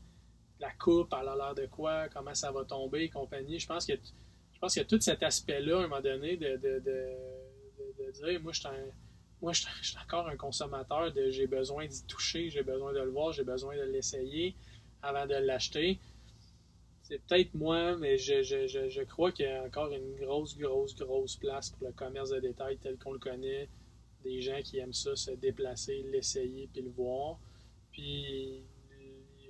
la coupe, elle a l'air de quoi, comment ça va tomber, et compagnie. Je pense que je pense que tout cet aspect-là, à un moment donné, de, de, de, de- de dire, moi, je suis un- moi, je suis- encore un consommateur de j'ai besoin d'y toucher, j'ai besoin de le voir, j'ai besoin de l'essayer avant de l'acheter. C'est peut-être moi, mais je, je crois qu'il y a encore une grosse, grosse, grosse place pour le commerce de détail tel qu'on le connaît. Des gens qui aiment ça, se déplacer, l'essayer, puis le voir. Puis,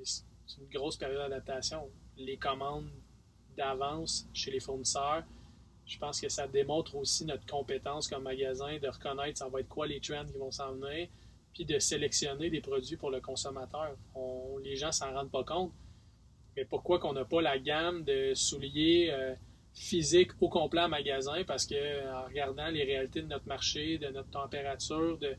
c'est une grosse période d'adaptation. Les commandes d'avance chez les fournisseurs, je pense que ça démontre aussi notre compétence comme magasin de reconnaître ça va être quoi les trends qui vont s'en venir, puis de sélectionner des produits pour le consommateur. On- les gens s'en rendent pas compte. Mais pourquoi qu'on n'a pas la gamme de souliers euh, physiques au complet en magasin? Parce que en regardant les réalités de notre marché, de notre température, de,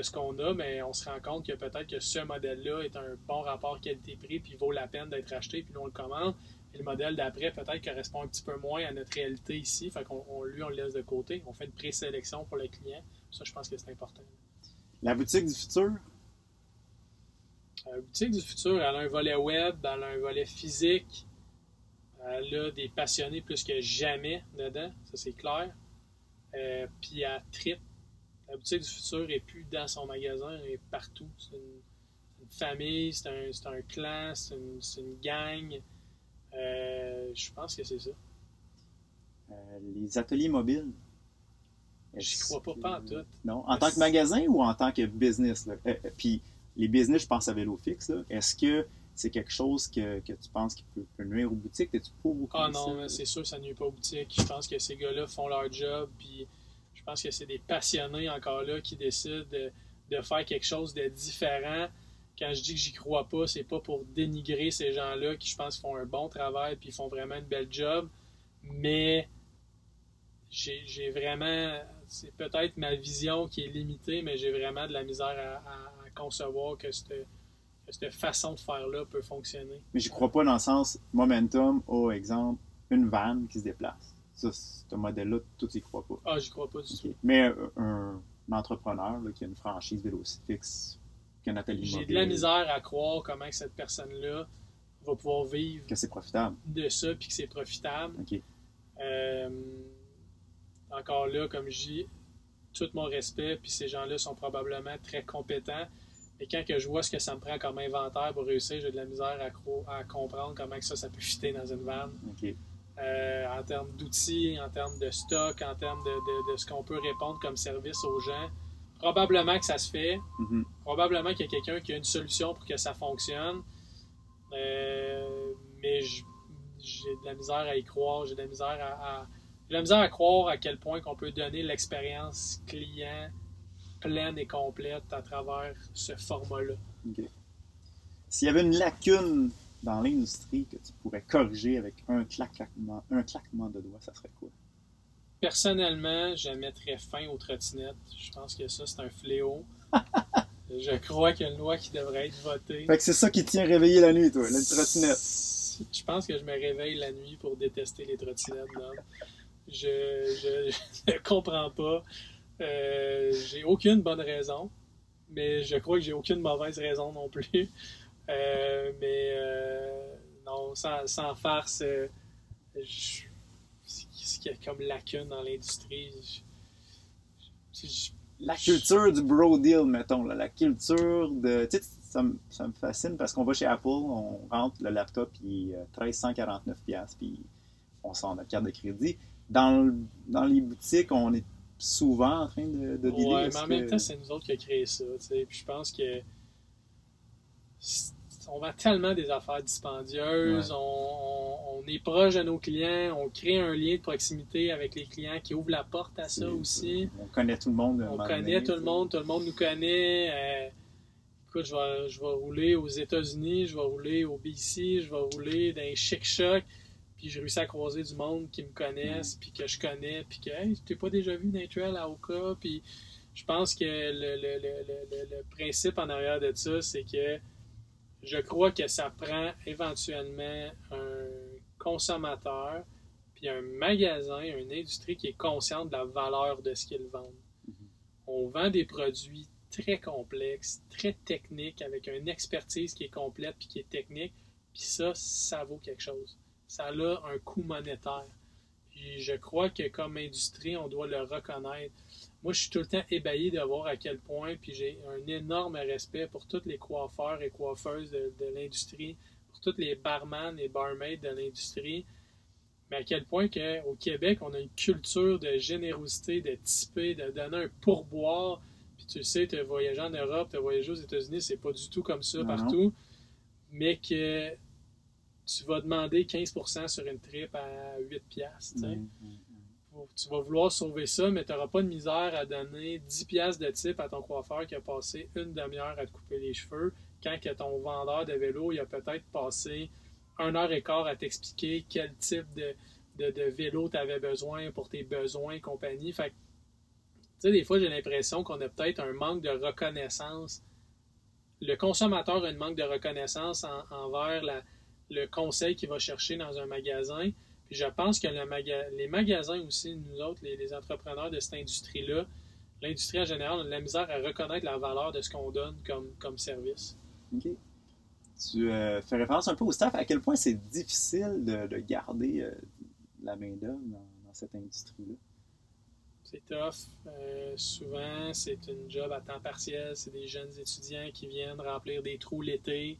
ce qu'on a, mais on se rend compte que peut-être que ce modèle-là est un bon rapport qualité-prix, puis vaut la peine d'être acheté, puis on le commande. Et le modèle d'après, peut-être, correspond un petit peu moins à notre réalité ici. Fait qu'on on- lui, on le laisse de côté. On fait une présélection pour le client. Ça, je pense que c'est important. La boutique du futur, La boutique du futur, elle a un volet web, elle a un volet physique, elle a des passionnés plus que jamais dedans, ça c'est clair. Euh, puis elle tripe. La boutique du futur est plus dans son magasin, elle est partout. C'est une, c'est une famille, c'est un, c'est un clan, c'est une, c'est une gang. Euh, je pense que c'est ça. euh, les ateliers mobiles. J'y crois pas, pas en tout. Non. En tant que magasin ou en tant que business? Là? Euh, puis les business, je pense à vélo fixe. Est-ce que c'est quelque chose que, que tu penses qui peut, peut nuire aux boutiques? Es-tu pour ou Ah non, mais c'est sûr que ça nuit pas aux boutiques. Je pense que ces gars-là font leur job, puis je pense que c'est des passionnés encore là qui décident de, de faire quelque chose de différent. Quand je dis que j'y crois pas, c'est pas pour dénigrer ces gens-là qui, je pense, font un bon travail puis font vraiment une belle job, mais j'ai vraiment, c'est peut-être ma vision qui est limitée, mais j'ai vraiment de la misère à, à- à concevoir que cette, que cette façon de faire-là peut fonctionner. Mais je crois pas dans le sens Momentum, au exemple, une vanne qui se déplace. Ça, ce modèle-là, tout y croit pas. Ah, j'y crois pas du tout. Mais euh, un, un entrepreneur là, qui a une franchise vélo fixe, J'ai de la misère à croire comment cette personne-là va pouvoir vivre que c'est profitable. de ça puis que c'est profitable. Ok. Euh, encore là, comme je dis, tout mon respect, puis ces gens-là sont probablement très compétents. Mais quand que je vois ce que ça me prend comme inventaire pour réussir, j'ai de la misère à, cro- à comprendre comment que ça, ça peut fitter dans une vanne. Euh, en termes d'outils, en termes de stock, en termes de, de- de ce qu'on peut répondre comme service aux gens. Probablement que ça se fait. Mhm. Probablement qu'il y a quelqu'un qui a une solution pour que ça fonctionne. Euh, mais j'ai de la misère à y croire. J'ai de la misère à, à- j'ai de la misère à croire à quel point qu'on peut donner l'expérience client pleine et complète à travers ce format-là. S'il y avait une lacune dans l'industrie que tu pourrais corriger avec un claquement, un claquement de doigts, ça serait quoi? Personnellement, je mettrais fin aux trottinettes. Je pense que ça, c'est un fléau. je crois qu'il y a une loi qui devrait être votée. Fait que c'est ça qui te tient réveillé la nuit, toi, la trottinette. Je pense que je me réveille la nuit pour détester les trottinettes, Dom. Je, je, ne comprends pas. Euh, j'ai aucune bonne raison, mais je crois que j'ai aucune mauvaise raison non plus. Euh, mais euh, non, sans, sans farce, je- qu'il y a comme lacune dans l'industrie. La culture du bro deal, mettons, là, la culture de. Tu sais, ça, me- ça me fascine parce qu'on va chez Apple, on rentre le laptop, il est euh, 1349$, piastres, puis on sort notre carte de crédit. Dans, le- dans les boutiques, on est souvent en train de, de. Ouais, mais en que- même temps, c'est nous autres qui avons créé ça. Puis je pense que on vend tellement des affaires dispendieuses, Ouais. on, est proche de nos clients, on crée un lien de proximité avec les clients qui ouvre la porte à ça aussi. On connaît tout le monde. On connaît donné, tout le monde, tout le monde nous connaît. euh, écoute, je vais, je vais rouler aux États-Unis, je vais rouler au BC, je vais rouler dans les chic-chocs, puis j'ai réussi à croiser du monde qui me connaissent, puis que je connais, puis que, hey, t'es pas déjà vu trails à Oka, puis je pense que le- le principe en arrière de ça, c'est que je crois que ça prend éventuellement un consommateur, puis un magasin, une industrie qui est consciente de la valeur de ce qu'ils vendent. On vend des produits très complexes, très techniques, avec une expertise qui est complète puis qui est technique, puis ça, ça vaut quelque chose. Ça a un coût monétaire. Puis je crois que comme industrie, on doit le reconnaître. Moi, je suis tout le temps ébahi de voir à quel point, puis j'ai un énorme respect pour tous les coiffeurs et coiffeuses de, de l'industrie, pour tous les barman et barmaids de l'industrie, mais à quel point que, au Québec, on a une culture de générosité, de typer, de donner un pourboire. Puis tu sais, tu as voyagé en Europe, tu as voyagé aux États-Unis, c'est pas du tout comme ça Non, partout. Mais que tu vas demander 15% sur une trip à 8 piastres. tu sais. Mm, mm, Tu vas vouloir sauver ça, mais tu n'auras pas de misère à donner 10 piastres de type à ton coiffeur qui a passé une demi-heure à te couper les cheveux, quand que ton vendeur de vélo, il a peut-être passé un heure et quart à t'expliquer quel type de, vélo tu avais besoin pour tes besoins compagnie. Fait tu sais, des fois, j'ai l'impression qu'on a peut-être un manque de reconnaissance. Le consommateur a un manque de reconnaissance en- envers le conseil qu'il va chercher dans un magasin. Puis je pense que le maga- les magasins aussi, nous autres, les, les entrepreneurs de cette industrie-là, l'industrie en général, on a de la misère à reconnaître la valeur de ce qu'on donne comme, comme service. OK. Tu euh, fais référence un peu au staff. À quel point c'est difficile de, de garder euh, la main-d'œuvre dans, dans cette industrie-là? C'est tough. Euh, souvent, c'est une job à temps partiel. C'est des jeunes étudiants qui viennent remplir des trous l'été.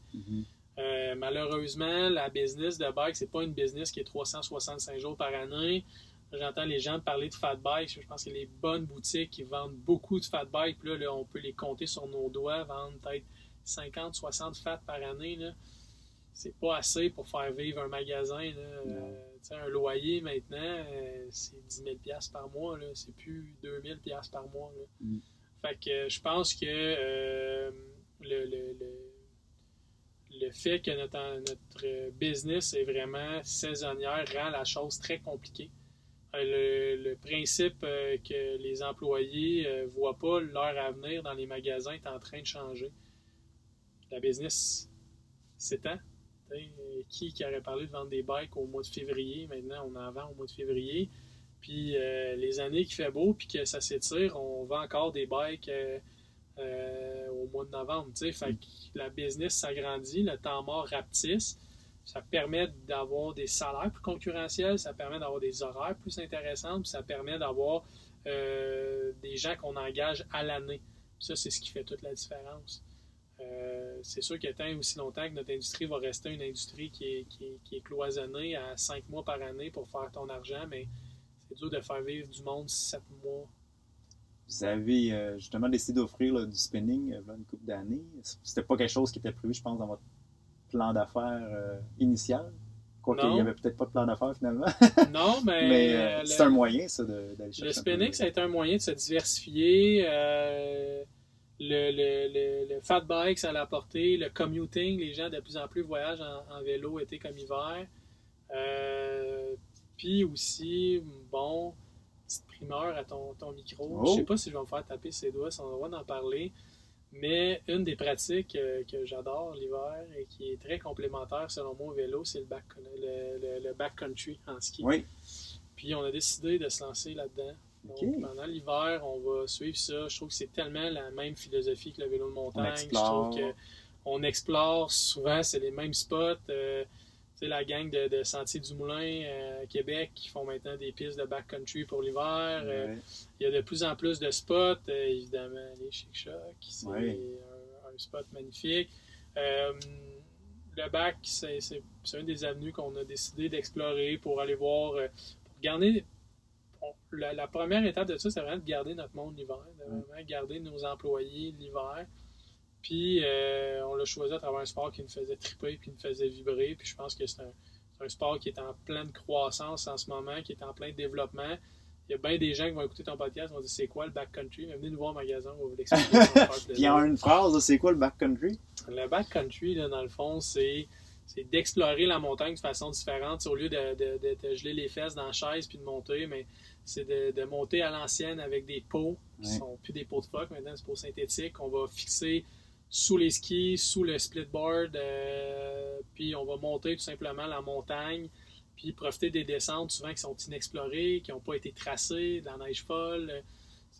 Euh, malheureusement, la business de bike, c'est pas une business qui est 365 jours par année. J'entends les gens parler de fat bikes. Je pense que les bonnes boutiques qui vendent beaucoup de fat bikes, là, là, on peut les compter sur nos doigts, vendre peut-être 50, 60 fat par année. Là. C'est pas assez pour faire vivre un magasin. Là. Euh, un loyer maintenant, euh, c'est 10 000 par mois. Là. C'est plus 2 000 par mois. Là. Mm. Fait que je pense que le, le, le, le, fait que notre, notre business est vraiment saisonnière rend la chose très compliquée. Euh, le, principe euh, que les employés ne voient pas leur avenir dans les magasins est en train de changer. La business s'étend. Qui, qui aurait parlé de vendre des bikes au mois de février? Maintenant, on en vend au mois de février. Puis euh, les années qui fait beau puis que ça s'étire, on vend encore des bikes euh, euh, au mois de novembre. Fait que la business s'agrandit, le temps mort rapetisse. Ça permet d'avoir des salaires plus concurrentiels, ça permet d'avoir des horaires plus intéressants, puis ça permet d'avoir des gens qu'on engage à l'année. Ça, c'est ce qui fait toute la différence. c'est sûr a tant aussi longtemps que notre industrie va rester une industrie qui est, cloisonnée à cinq mois par année pour faire ton argent, mais c'est dur de faire vivre du monde sept mois. Vous avez euh, justement décidé d'offrir du spinning euh, une couple d'années. C'était pas quelque chose qui était prévu, je pense, dans votre plan d'affaires euh, initial? Quoique, il n'y avait peut-être pas de plan d'affaires finalement. Non, mais. c'est un moyen, ça, d'aller chercher. Le spinning, ça a été un moyen de se diversifier. Le, le, le, fat bike, ça l'a apporté. Le commuting, les gens de plus en plus voyagent en, en vélo été comme hiver. Puis aussi, bon, petite primeur à ton, ton micro. Je sais oh. pas si je vais me faire taper ses doigts si on a le droit d'en parler. Mais une des pratiques euh, que j'adore l'hiver et qui est très complémentaire selon moi au vélo, c'est le, back, le, le, backcountry en ski. Oui. Puis on a décidé de se lancer là-dedans. Donc, pendant l'hiver, on va suivre ça. Je trouve que c'est tellement la même philosophie que le vélo de montagne. Je trouve qu'on explore souvent, c'est les mêmes spots. Euh, la gang de, de Sentier du Moulin euh, à Québec qui font maintenant des pistes de backcountry pour l'hiver. Euh, il y a de plus en plus de spots, euh, évidemment, les Chic Choc, c'est un, spot magnifique. le bac, c'est une des avenues qu'on a décidé d'explorer pour aller voir, pour garder. la, première étape de ça, c'est vraiment de garder notre monde l'hiver, de vraiment garder nos employés l'hiver. Puis euh, on l'a choisi à travers un sport qui nous faisait triper puis nous faisait vibrer. Puis je pense que c'est un, sport qui est en pleine croissance en ce moment, qui est en plein développement. Il y a bien des gens qui vont écouter ton podcast, vont dire c'est quoi le backcountry? Venez nous voir au magasin, on va vous l'expliquer. Puis en une phrase, c'est quoi le backcountry? Le backcountry, dans le fond, c'est d'explorer la montagne de façon différente. Au lieu de, de, de, geler les fesses dans la chaise puis de monter, mais c'est de, monter à l'ancienne avec des pots qui sont plus des pots de phoque, maintenant c'est pots synthétiques. On va fixer sous les skis, sous le splitboard, euh, puis on va monter tout simplement la montagne, puis profiter des descentes souvent qui sont inexplorées, qui n'ont pas été tracées, de la neige folle.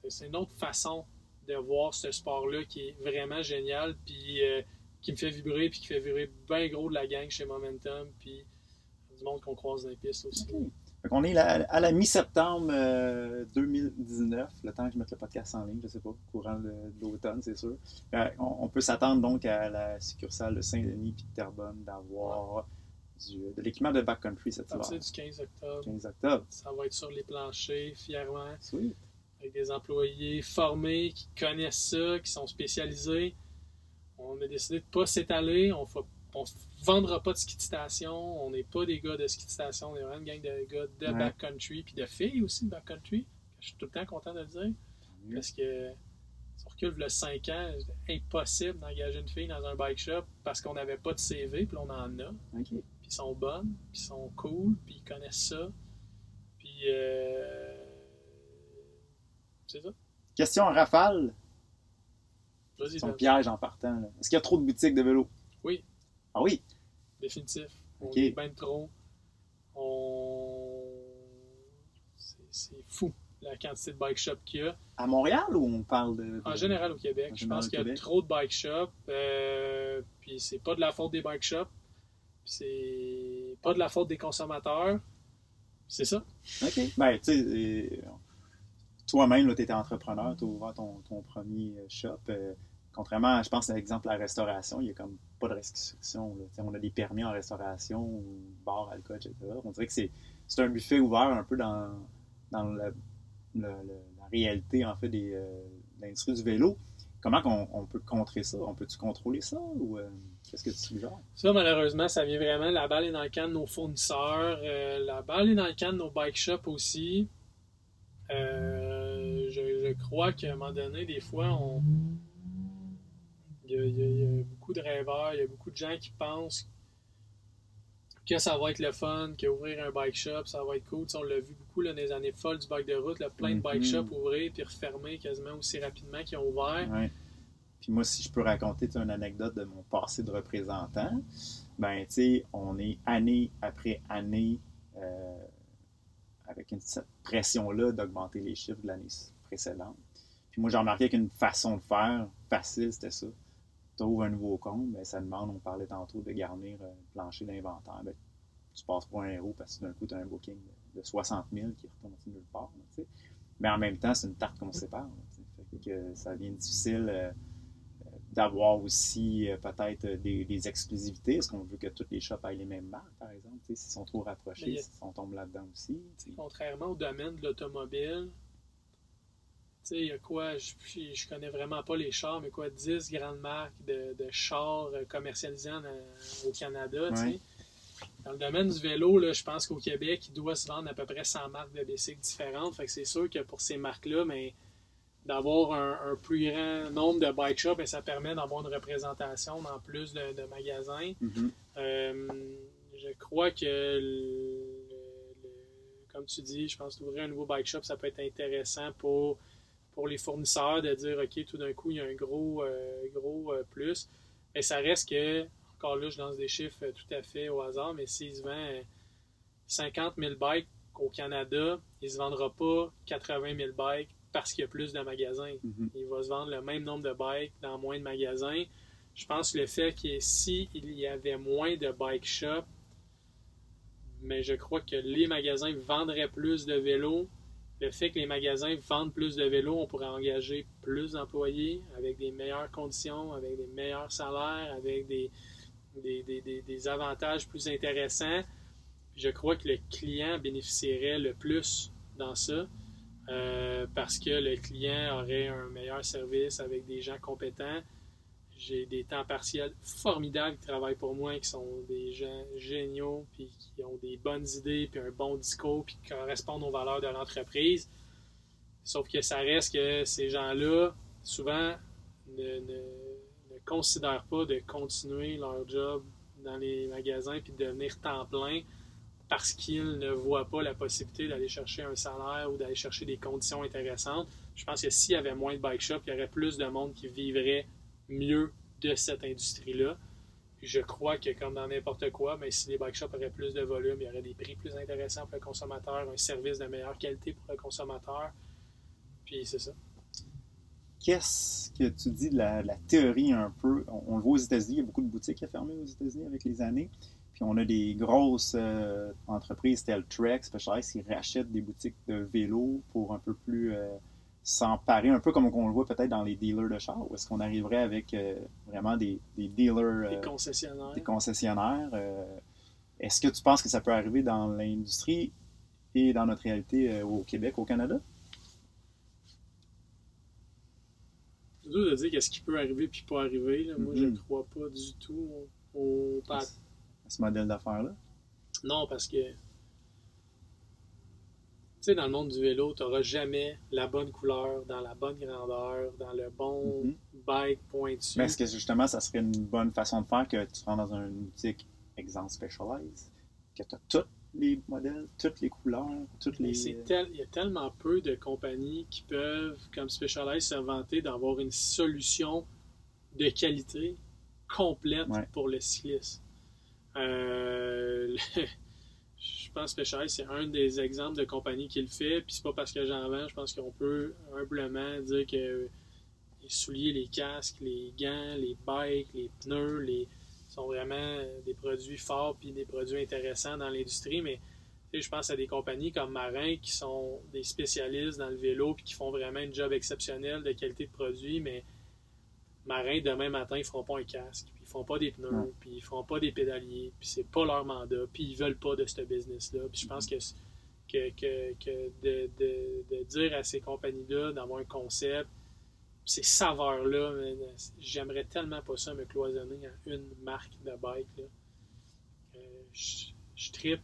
C'est une autre façon de voir ce sport-là qui est vraiment génial, puis euh, qui me fait vibrer, puis qui fait vibrer bien gros de la gang chez Momentum, puis du monde qu'on croise dans les pistes aussi. On est à la mi-septembre 2019, euh, le temps que je mette le podcast en ligne, je ne sais pas, courant de, l'automne, c'est sûr. Euh, on, peut s'attendre donc à la succursale de Saint-Denis et de Terrebonne d'avoir de l'équipement de backcountry cette hiver. du 15 octobre. 15 octobre. Ça va être sur les planchers, fièrement. Avec des employés formés qui connaissent ça, qui sont spécialisés. On a décidé de ne pas s'étaler. On ne vendra pas de ski de station. On n'est pas des gars de ski de station. On est vraiment une gang de gars de backcountry, puis de filles aussi de backcountry. Je suis tout le temps content de le dire. Parce que si on recule le 5 ans, impossible d'engager une fille dans un bike shop parce qu'on n'avait pas de CV, puis on en a. Puis ils sont bonnes, puis ils sont cool, puis ils connaissent ça. Puis euh... c'est ça. Question en rafale. Son piège en partant. Est-ce qu'il y a trop de boutiques de vélo? Oui. Ah oui? Définitif. On est bien trop. On... C'est fou la quantité de bike shops qu'il y a. À Montréal ou on parle de. En général au Québec. Je pense qu'il y a trop de bike shops. Euh, puis c'est pas de la faute des bike shops. C'est pas de la faute des consommateurs. C'est ça. OK. Ben, tu sais, euh, toi-même, tu étais entrepreneur, tu as ouvert ton, ton, premier shop. Euh, Contrairement, je pense à l'exemple de la restauration, il n'y a comme pas de restriction. On a des permis en restauration, bar, alcool, etc. On dirait que c'est un buffet ouvert un peu dans, dans la, réalité en fait des, euh, de l'industrie du vélo. Comment on, on, peut contrer ça? On peut-tu contrôler ça ou euh, qu'est-ce que tu suggères? Ça, malheureusement, ça vient vraiment. La balle est dans le camp de nos fournisseurs. Euh, la balle est dans le camp de nos bike shops aussi. je, je, crois qu'à un moment donné, des fois, on... il, y a, il, y a, beaucoup de rêveurs, il y a beaucoup de gens qui pensent que ça va être le fun, qu'ouvrir un bike shop, ça va être cool. on l'a vu beaucoup là, dans les années folles du bike de route, là, plein de bike mm-hmm. shops ouvrir puis refermer quasiment aussi rapidement qu'ils ont ouvert. Puis moi, si je peux raconter une anecdote de mon passé de représentant, ben, tu sais, on est année après année euh, avec une, cette pression-là d'augmenter les chiffres de l'année précédente. Puis moi, j'ai remarqué qu'une façon de faire facile, c'était ça tu ouvres un nouveau compte, ben, ça demande, on parlait tantôt, de garnir un plancher d'inventaire. Ben, tu passes pas un héros parce que d'un coup, tu as un booking de 60 000 qui retombe nulle part. Mais en même temps, c'est une tarte qu'on sépare. que ça devient difficile euh, d'avoir aussi euh, peut-être des, exclusivités. Est-ce qu'on veut que toutes les shops aient les mêmes marques, par exemple? S'ils sont trop rapprochés, on tombe là-dedans aussi. Contrairement au domaine de l'automobile, il y a quoi, je, je connais vraiment pas les chars, mais quoi, 10 grandes marques de, de chars commercialisés au Canada, Dans le domaine du vélo, là, je pense qu'au Québec, il doit se vendre à peu près 100 marques de bicycles différentes. Fait que c'est sûr que pour ces marques-là, mais d'avoir un, plus grand nombre de bike shops, ben, ça permet d'avoir une représentation dans plus de, magasins. Mm-hmm. Euh, je crois que, comme tu dis, je pense qu'ouvrir un nouveau bike shop, ça peut être intéressant pour pour les fournisseurs de dire, OK, tout d'un coup, il y a un gros, euh, gros euh, plus. Mais ça reste que, encore là, je lance des chiffres euh, tout à fait au hasard, mais s'il se vend 50 000 bikes au Canada, il ne se vendra pas 80 000 bikes parce qu'il y a plus de magasins. Mm-hmm. Il va se vendre le même nombre de bikes dans moins de magasins. Je pense que le fait que s'il y avait moins de bike shops, mais je crois que les magasins vendraient plus de vélos, le fait que les magasins vendent plus de vélos, on pourrait engager plus d'employés avec des meilleures conditions, avec des meilleurs salaires, avec des, des, avantages plus intéressants. Je crois que le client bénéficierait le plus dans ça euh, parce que le client aurait un meilleur service avec des gens compétents. J'ai des temps partiels formidables qui travaillent pour moi, qui sont des gens géniaux, puis qui ont des bonnes idées, puis un bon discours, puis qui correspondent aux valeurs de l'entreprise. Sauf que ça reste que ces gens-là, souvent, ne, considèrent pas de continuer leur job dans les magasins puis de devenir temps plein parce qu'ils ne voient pas la possibilité d'aller chercher un salaire ou d'aller chercher des conditions intéressantes. Je pense que s'il y avait moins de bike shop, il y aurait plus de monde qui vivrait mieux de cette industrie-là. Je crois que comme dans n'importe quoi, mais si les bike shops auraient plus de volume, il y aurait des prix plus intéressants pour le consommateur, un service de meilleure qualité pour le consommateur. Puis c'est ça. Qu'est-ce que tu dis de la, théorie un peu? On, le voit aux États-Unis, il y a beaucoup de boutiques qui ont fermé aux États-Unis avec les années. Puis on a des grosses euh, entreprises telles Trek, Specialized, qui rachètent des boutiques de vélos pour un peu plus euh, s'emparer, un peu comme on le voit peut-être dans les dealers de chars, où est-ce qu'on arriverait avec euh, vraiment des, dealers... des euh, concessionnaires. Des concessionnaires. Euh, est-ce que tu penses que ça peut arriver dans l'industrie et dans notre réalité au Québec, au Canada? C'est dur de dire qu'est-ce qui peut arriver puis pas arriver. Moi, je ne mm-hmm. crois pas du tout au... À ce modèle d'affaires-là? Non, parce que sais, dans le monde du vélo, tu n'auras jamais la bonne couleur, dans la bonne grandeur, dans le bon mhm. bike pointu. Mais est-ce que justement, ça serait une bonne façon de faire que tu rentres dans une boutique, exemple Specialized, que tu as tous les modèles, toutes les couleurs, toutes les. Il y a tellement peu de compagnies qui peuvent, comme Specialized, se vanter d'avoir une solution de qualité complète pour le cycliste. Euh, c'est un des exemples de compagnie qui le fait. Puis c'est pas parce que j'en vends, je pense qu'on peut humblement dire que les souliers, les casques, les gants, les bikes, les pneus, les sont vraiment des produits forts puis des produits intéressants dans l'industrie. Mais je pense à des compagnies comme Marin qui sont des spécialistes dans le vélo puis qui font vraiment un job exceptionnel de qualité de produit. Mais Marin, demain matin, ils feront pas un casque font pas des pneus, puis ils font pas des pédaliers, puis c'est pas leur mandat, puis ils veulent pas de ce business-là. Puis je pense que que, que, que de, de, de dire à ces compagnies-là d'avoir un concept, ces saveurs-là, j'aimerais tellement pas ça me cloisonner en une marque de bike. Là. Euh, je, je trippe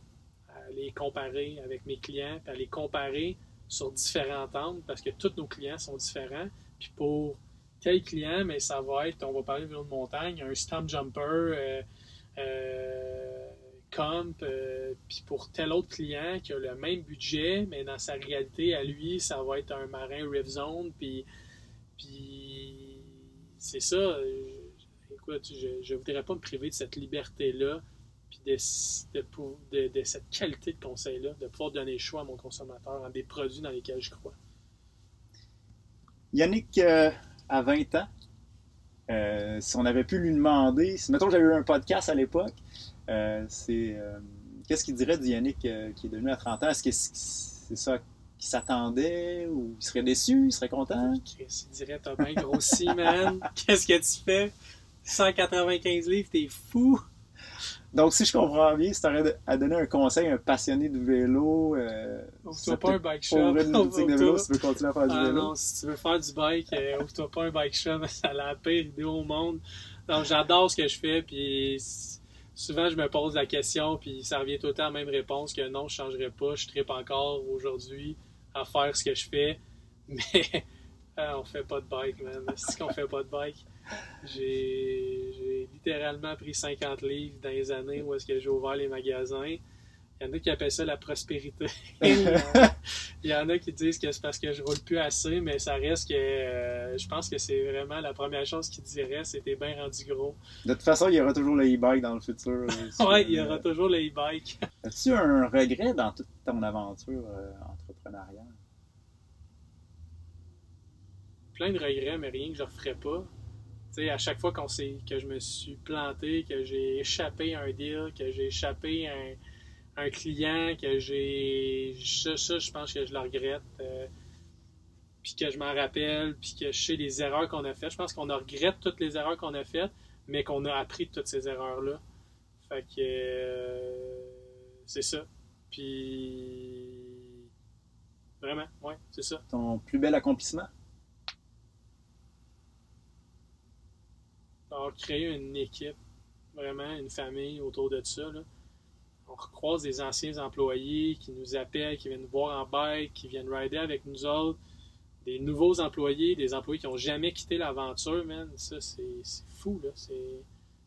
à les comparer avec mes clients, puis à les comparer sur différentes angles parce que tous nos clients sont différents. Puis pour tel client, mais ça va être, on va parler de montagne, un stump jumper, euh, euh, comp, euh, puis pour tel autre client qui a le même budget, mais dans sa réalité, à lui, ça va être un marin Rift Zone, puis, c'est ça. Écoute, je ne voudrais pas me priver de cette liberté-là, puis de, de, de- de cette qualité de conseil-là, de pouvoir donner le choix à mon consommateur en des produits dans lesquels je crois. Yannick, euh, à 20 ans, euh, si on avait pu lui demander, si mettons j'avais eu un podcast à l'époque, euh, c'est euh, qu'est-ce qu'il dirait du Yannick qui est devenu à 30 ans? Est-ce que c'est ça qu'il s'attendait ou il serait déçu, il serait content? Il dirait T'as bien grossi, man. Qu'est-ce que tu fais? 195 livres, t'es fou. Donc si je comprends bien, si tu aurais à donner un conseil à un passionné de vélo, euh, Ouvre-toi pas un bike shop. ouvrir une boutique de vélo si tu veux continuer à faire du Ah vélo. non, si tu veux faire du bike, euh, ouvre-toi pas un bike shop, c'est la pire idée au monde. Donc j'adore ce que je fais, puis souvent je me pose la question, puis ça revient tout le temps à la même réponse que non, je changerai pas, je tripe encore aujourd'hui à faire ce que je fais, mais ah, on fait pas de bike, man. C'est qu'on fait pas de bike. J'ai littéralement pris 50 livres dans les années où est-ce que j'ai ouvert les magasins. Il y en a qui appellent ça la prospérité. Il y en a qui disent que c'est parce que je roule plus assez, mais ça reste que euh, je pense que c'est vraiment la première chose qu'ils diraient, c'était bien rendu gros. De toute façon, il y aura toujours le e-bike dans le futur. Ouais, il y aura toujours le e-bike. As-tu un regret dans toute ton aventure euh, entrepreneuriale? Plein de regrets, mais rien que je referais pas. À chaque fois qu'on que je me suis planté, que j'ai échappé à un deal, que j'ai échappé à un, client, que j'ai. Ça, ça, je pense que je le regrette. euh, puis que je m'en rappelle, puis que je sais les erreurs qu'on a faites. Je pense qu'on regrette toutes les erreurs qu'on a faites, mais qu'on a appris de toutes ces erreurs-là. Fait que. euh, c'est ça. Puis. Vraiment, ouais, c'est ça. Ton plus bel accomplissement? Avoir créé une équipe, vraiment une famille autour de ça. Là. On recroise des anciens employés qui nous appellent, qui viennent nous voir en bike, qui viennent rider avec nous autres, des nouveaux employés, des employés qui n'ont jamais quitté l'aventure, man. Ça, c'est fou, là.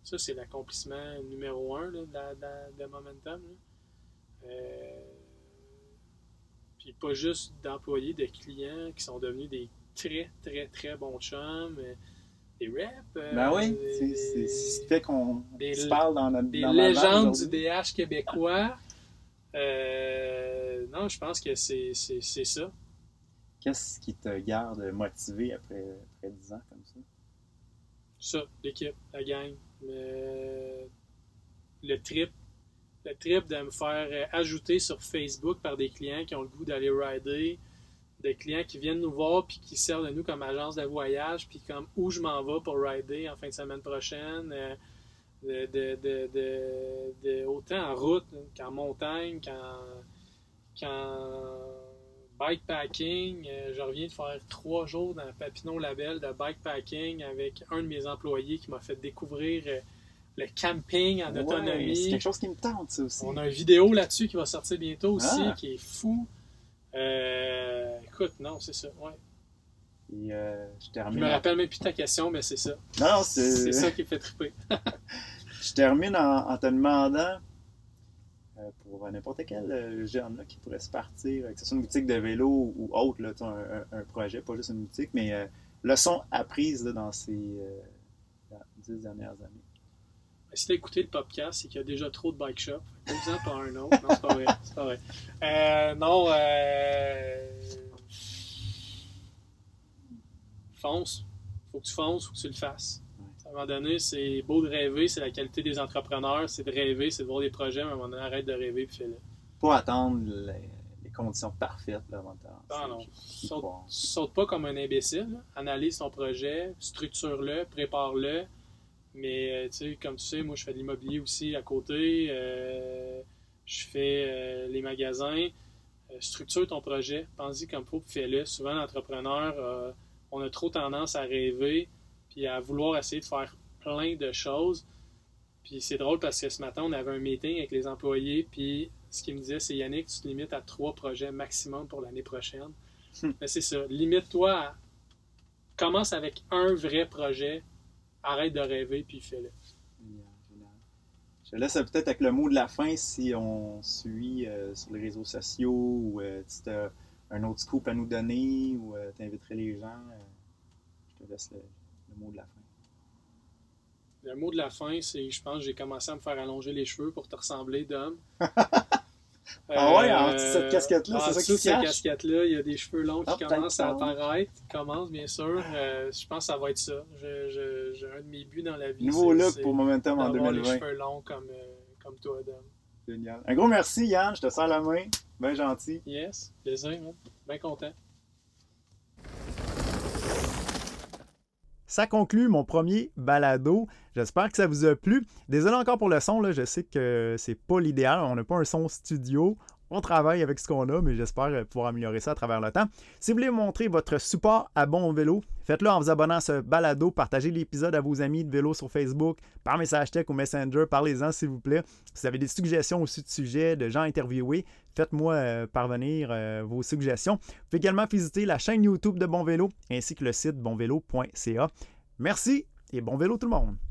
Ça, c'est l'accomplissement numéro un là, de, la- de Momentum. Euh, Puis pas juste d'employés, de clients qui sont devenus des très, très, très bons chums. Des reps. euh, Ben oui, des- c'est ce qui fait qu'on des- se parle dans notre des dans légendes du. DH québécois. Euh, non, je pense que c'est c'est- c'est ça. Qu'est-ce qui te garde motivé après, après 10 ans comme ça? Ça, l'équipe, la gang. Le trip. Le trip de me faire ajouter sur Facebook par des clients qui ont le goût d'aller rider. Des clients qui viennent nous voir puis qui servent de nous comme agence de voyage puis comme où je m'en vais pour rider en fin de semaine prochaine. euh, de, de, de, de- de- autant en route qu'en montagne, qu'en, qu'en bikepacking. Euh, je reviens de faire trois jours dans Papineau Label de bikepacking avec un de mes employés qui m'a fait découvrir euh, le camping en Ouais, autonomie. c'est quelque chose qui me tente, ça aussi. On a une vidéo là-dessus qui va sortir bientôt aussi, Ah. qui est fou. Euh, écoute, non, c'est ça. Ouais. Et, euh, je Je termine. me en- rappelle même plus ta question, mais c'est ça. Non, C'est c'est ça qui me fait triper. Je termine en, en te demandant, euh, pour n'importe quel euh, jeune là, qui pourrait se partir, que ce soit une boutique de vélo ou autre, là, un, un- un projet, pas juste une boutique, mais leçon apprise là, dans ces dix dernières années. Si t'as écouté le podcast, c'est qu'il y a déjà trop de bike shops. Fais-en pas un autre. Non, c'est pas vrai. C'est pas vrai. Euh, non, euh... fonce. Faut que tu fonces, faut que tu le fasses. À un moment donné, c'est beau de rêver, c'est la qualité des entrepreneurs, c'est de rêver, c'est de voir des projets, mais à un moment donné, arrête de rêver puis fais-le. Pas attendre les, les conditions parfaites là, avant de. Ah non. Y Saute, saute pas comme un imbécile. Analyse ton projet, structure-le, prépare-le. Mais, euh, tu sais, comme tu sais, moi, je fais de l'immobilier aussi à côté. euh, je fais euh, les magasins. structure ton projet, pense-y comme faut, fais-le. Souvent, l'entrepreneur, on a trop tendance à rêver, puis à vouloir essayer de faire plein de choses. Puis c'est drôle parce que ce matin, on avait un meeting avec les employés, puis ce qu'ils me disaient, c'est Yannick, tu te limites à trois projets maximum pour l'année prochaine. Hmm. Mais c'est ça, limite-toi à. Commence avec un vrai projet, arrête de rêver, puis fais-le. Je laisse peut-être avec le mot de la fin si on suit euh, sur les réseaux sociaux ou euh, si tu as un autre scoop à nous donner ou euh, tu inviterais les gens. je te laisse le, mot de la fin. Le mot de la fin, c'est je pense que j'ai commencé à me faire allonger les cheveux pour te ressembler d'homme. ah ouais, en cette casquette-là, c'est ça qui se cette casquette-là, il y a des cheveux longs qui ah, commencent à apparaître. Commencent, bien sûr. je pense que ça va être ça. J'ai un de mes buts dans la vie. Nouveau look pour Momentum en 2020. les cheveux longs comme, comme toi, Dom. Génial. Un gros merci, Yann. Je te sers la main. Bien gentil. Yes, plaisir. Hein. Bien content. Ça conclut mon premier balado. J'espère que ça vous a plu. Désolé encore pour le son, là. je sais que c'est pas l'idéal. On n'a pas un son studio. On travaille avec ce qu'on a, mais j'espère pouvoir améliorer ça à travers le temps. Si vous voulez montrer votre support à Bon Vélo, faites-le en vous abonnant à ce balado. Partagez l'épisode à vos amis de vélo sur Facebook, par message tech ou Messenger. Parlez-en, s'il vous plaît. Si vous avez des suggestions aussi de sujets, de gens interviewés, faites-moi euh, parvenir euh, vos suggestions. Vous pouvez également visiter la chaîne YouTube de Bon Vélo ainsi que le site bonvélo.ca. Merci et bon vélo tout le monde!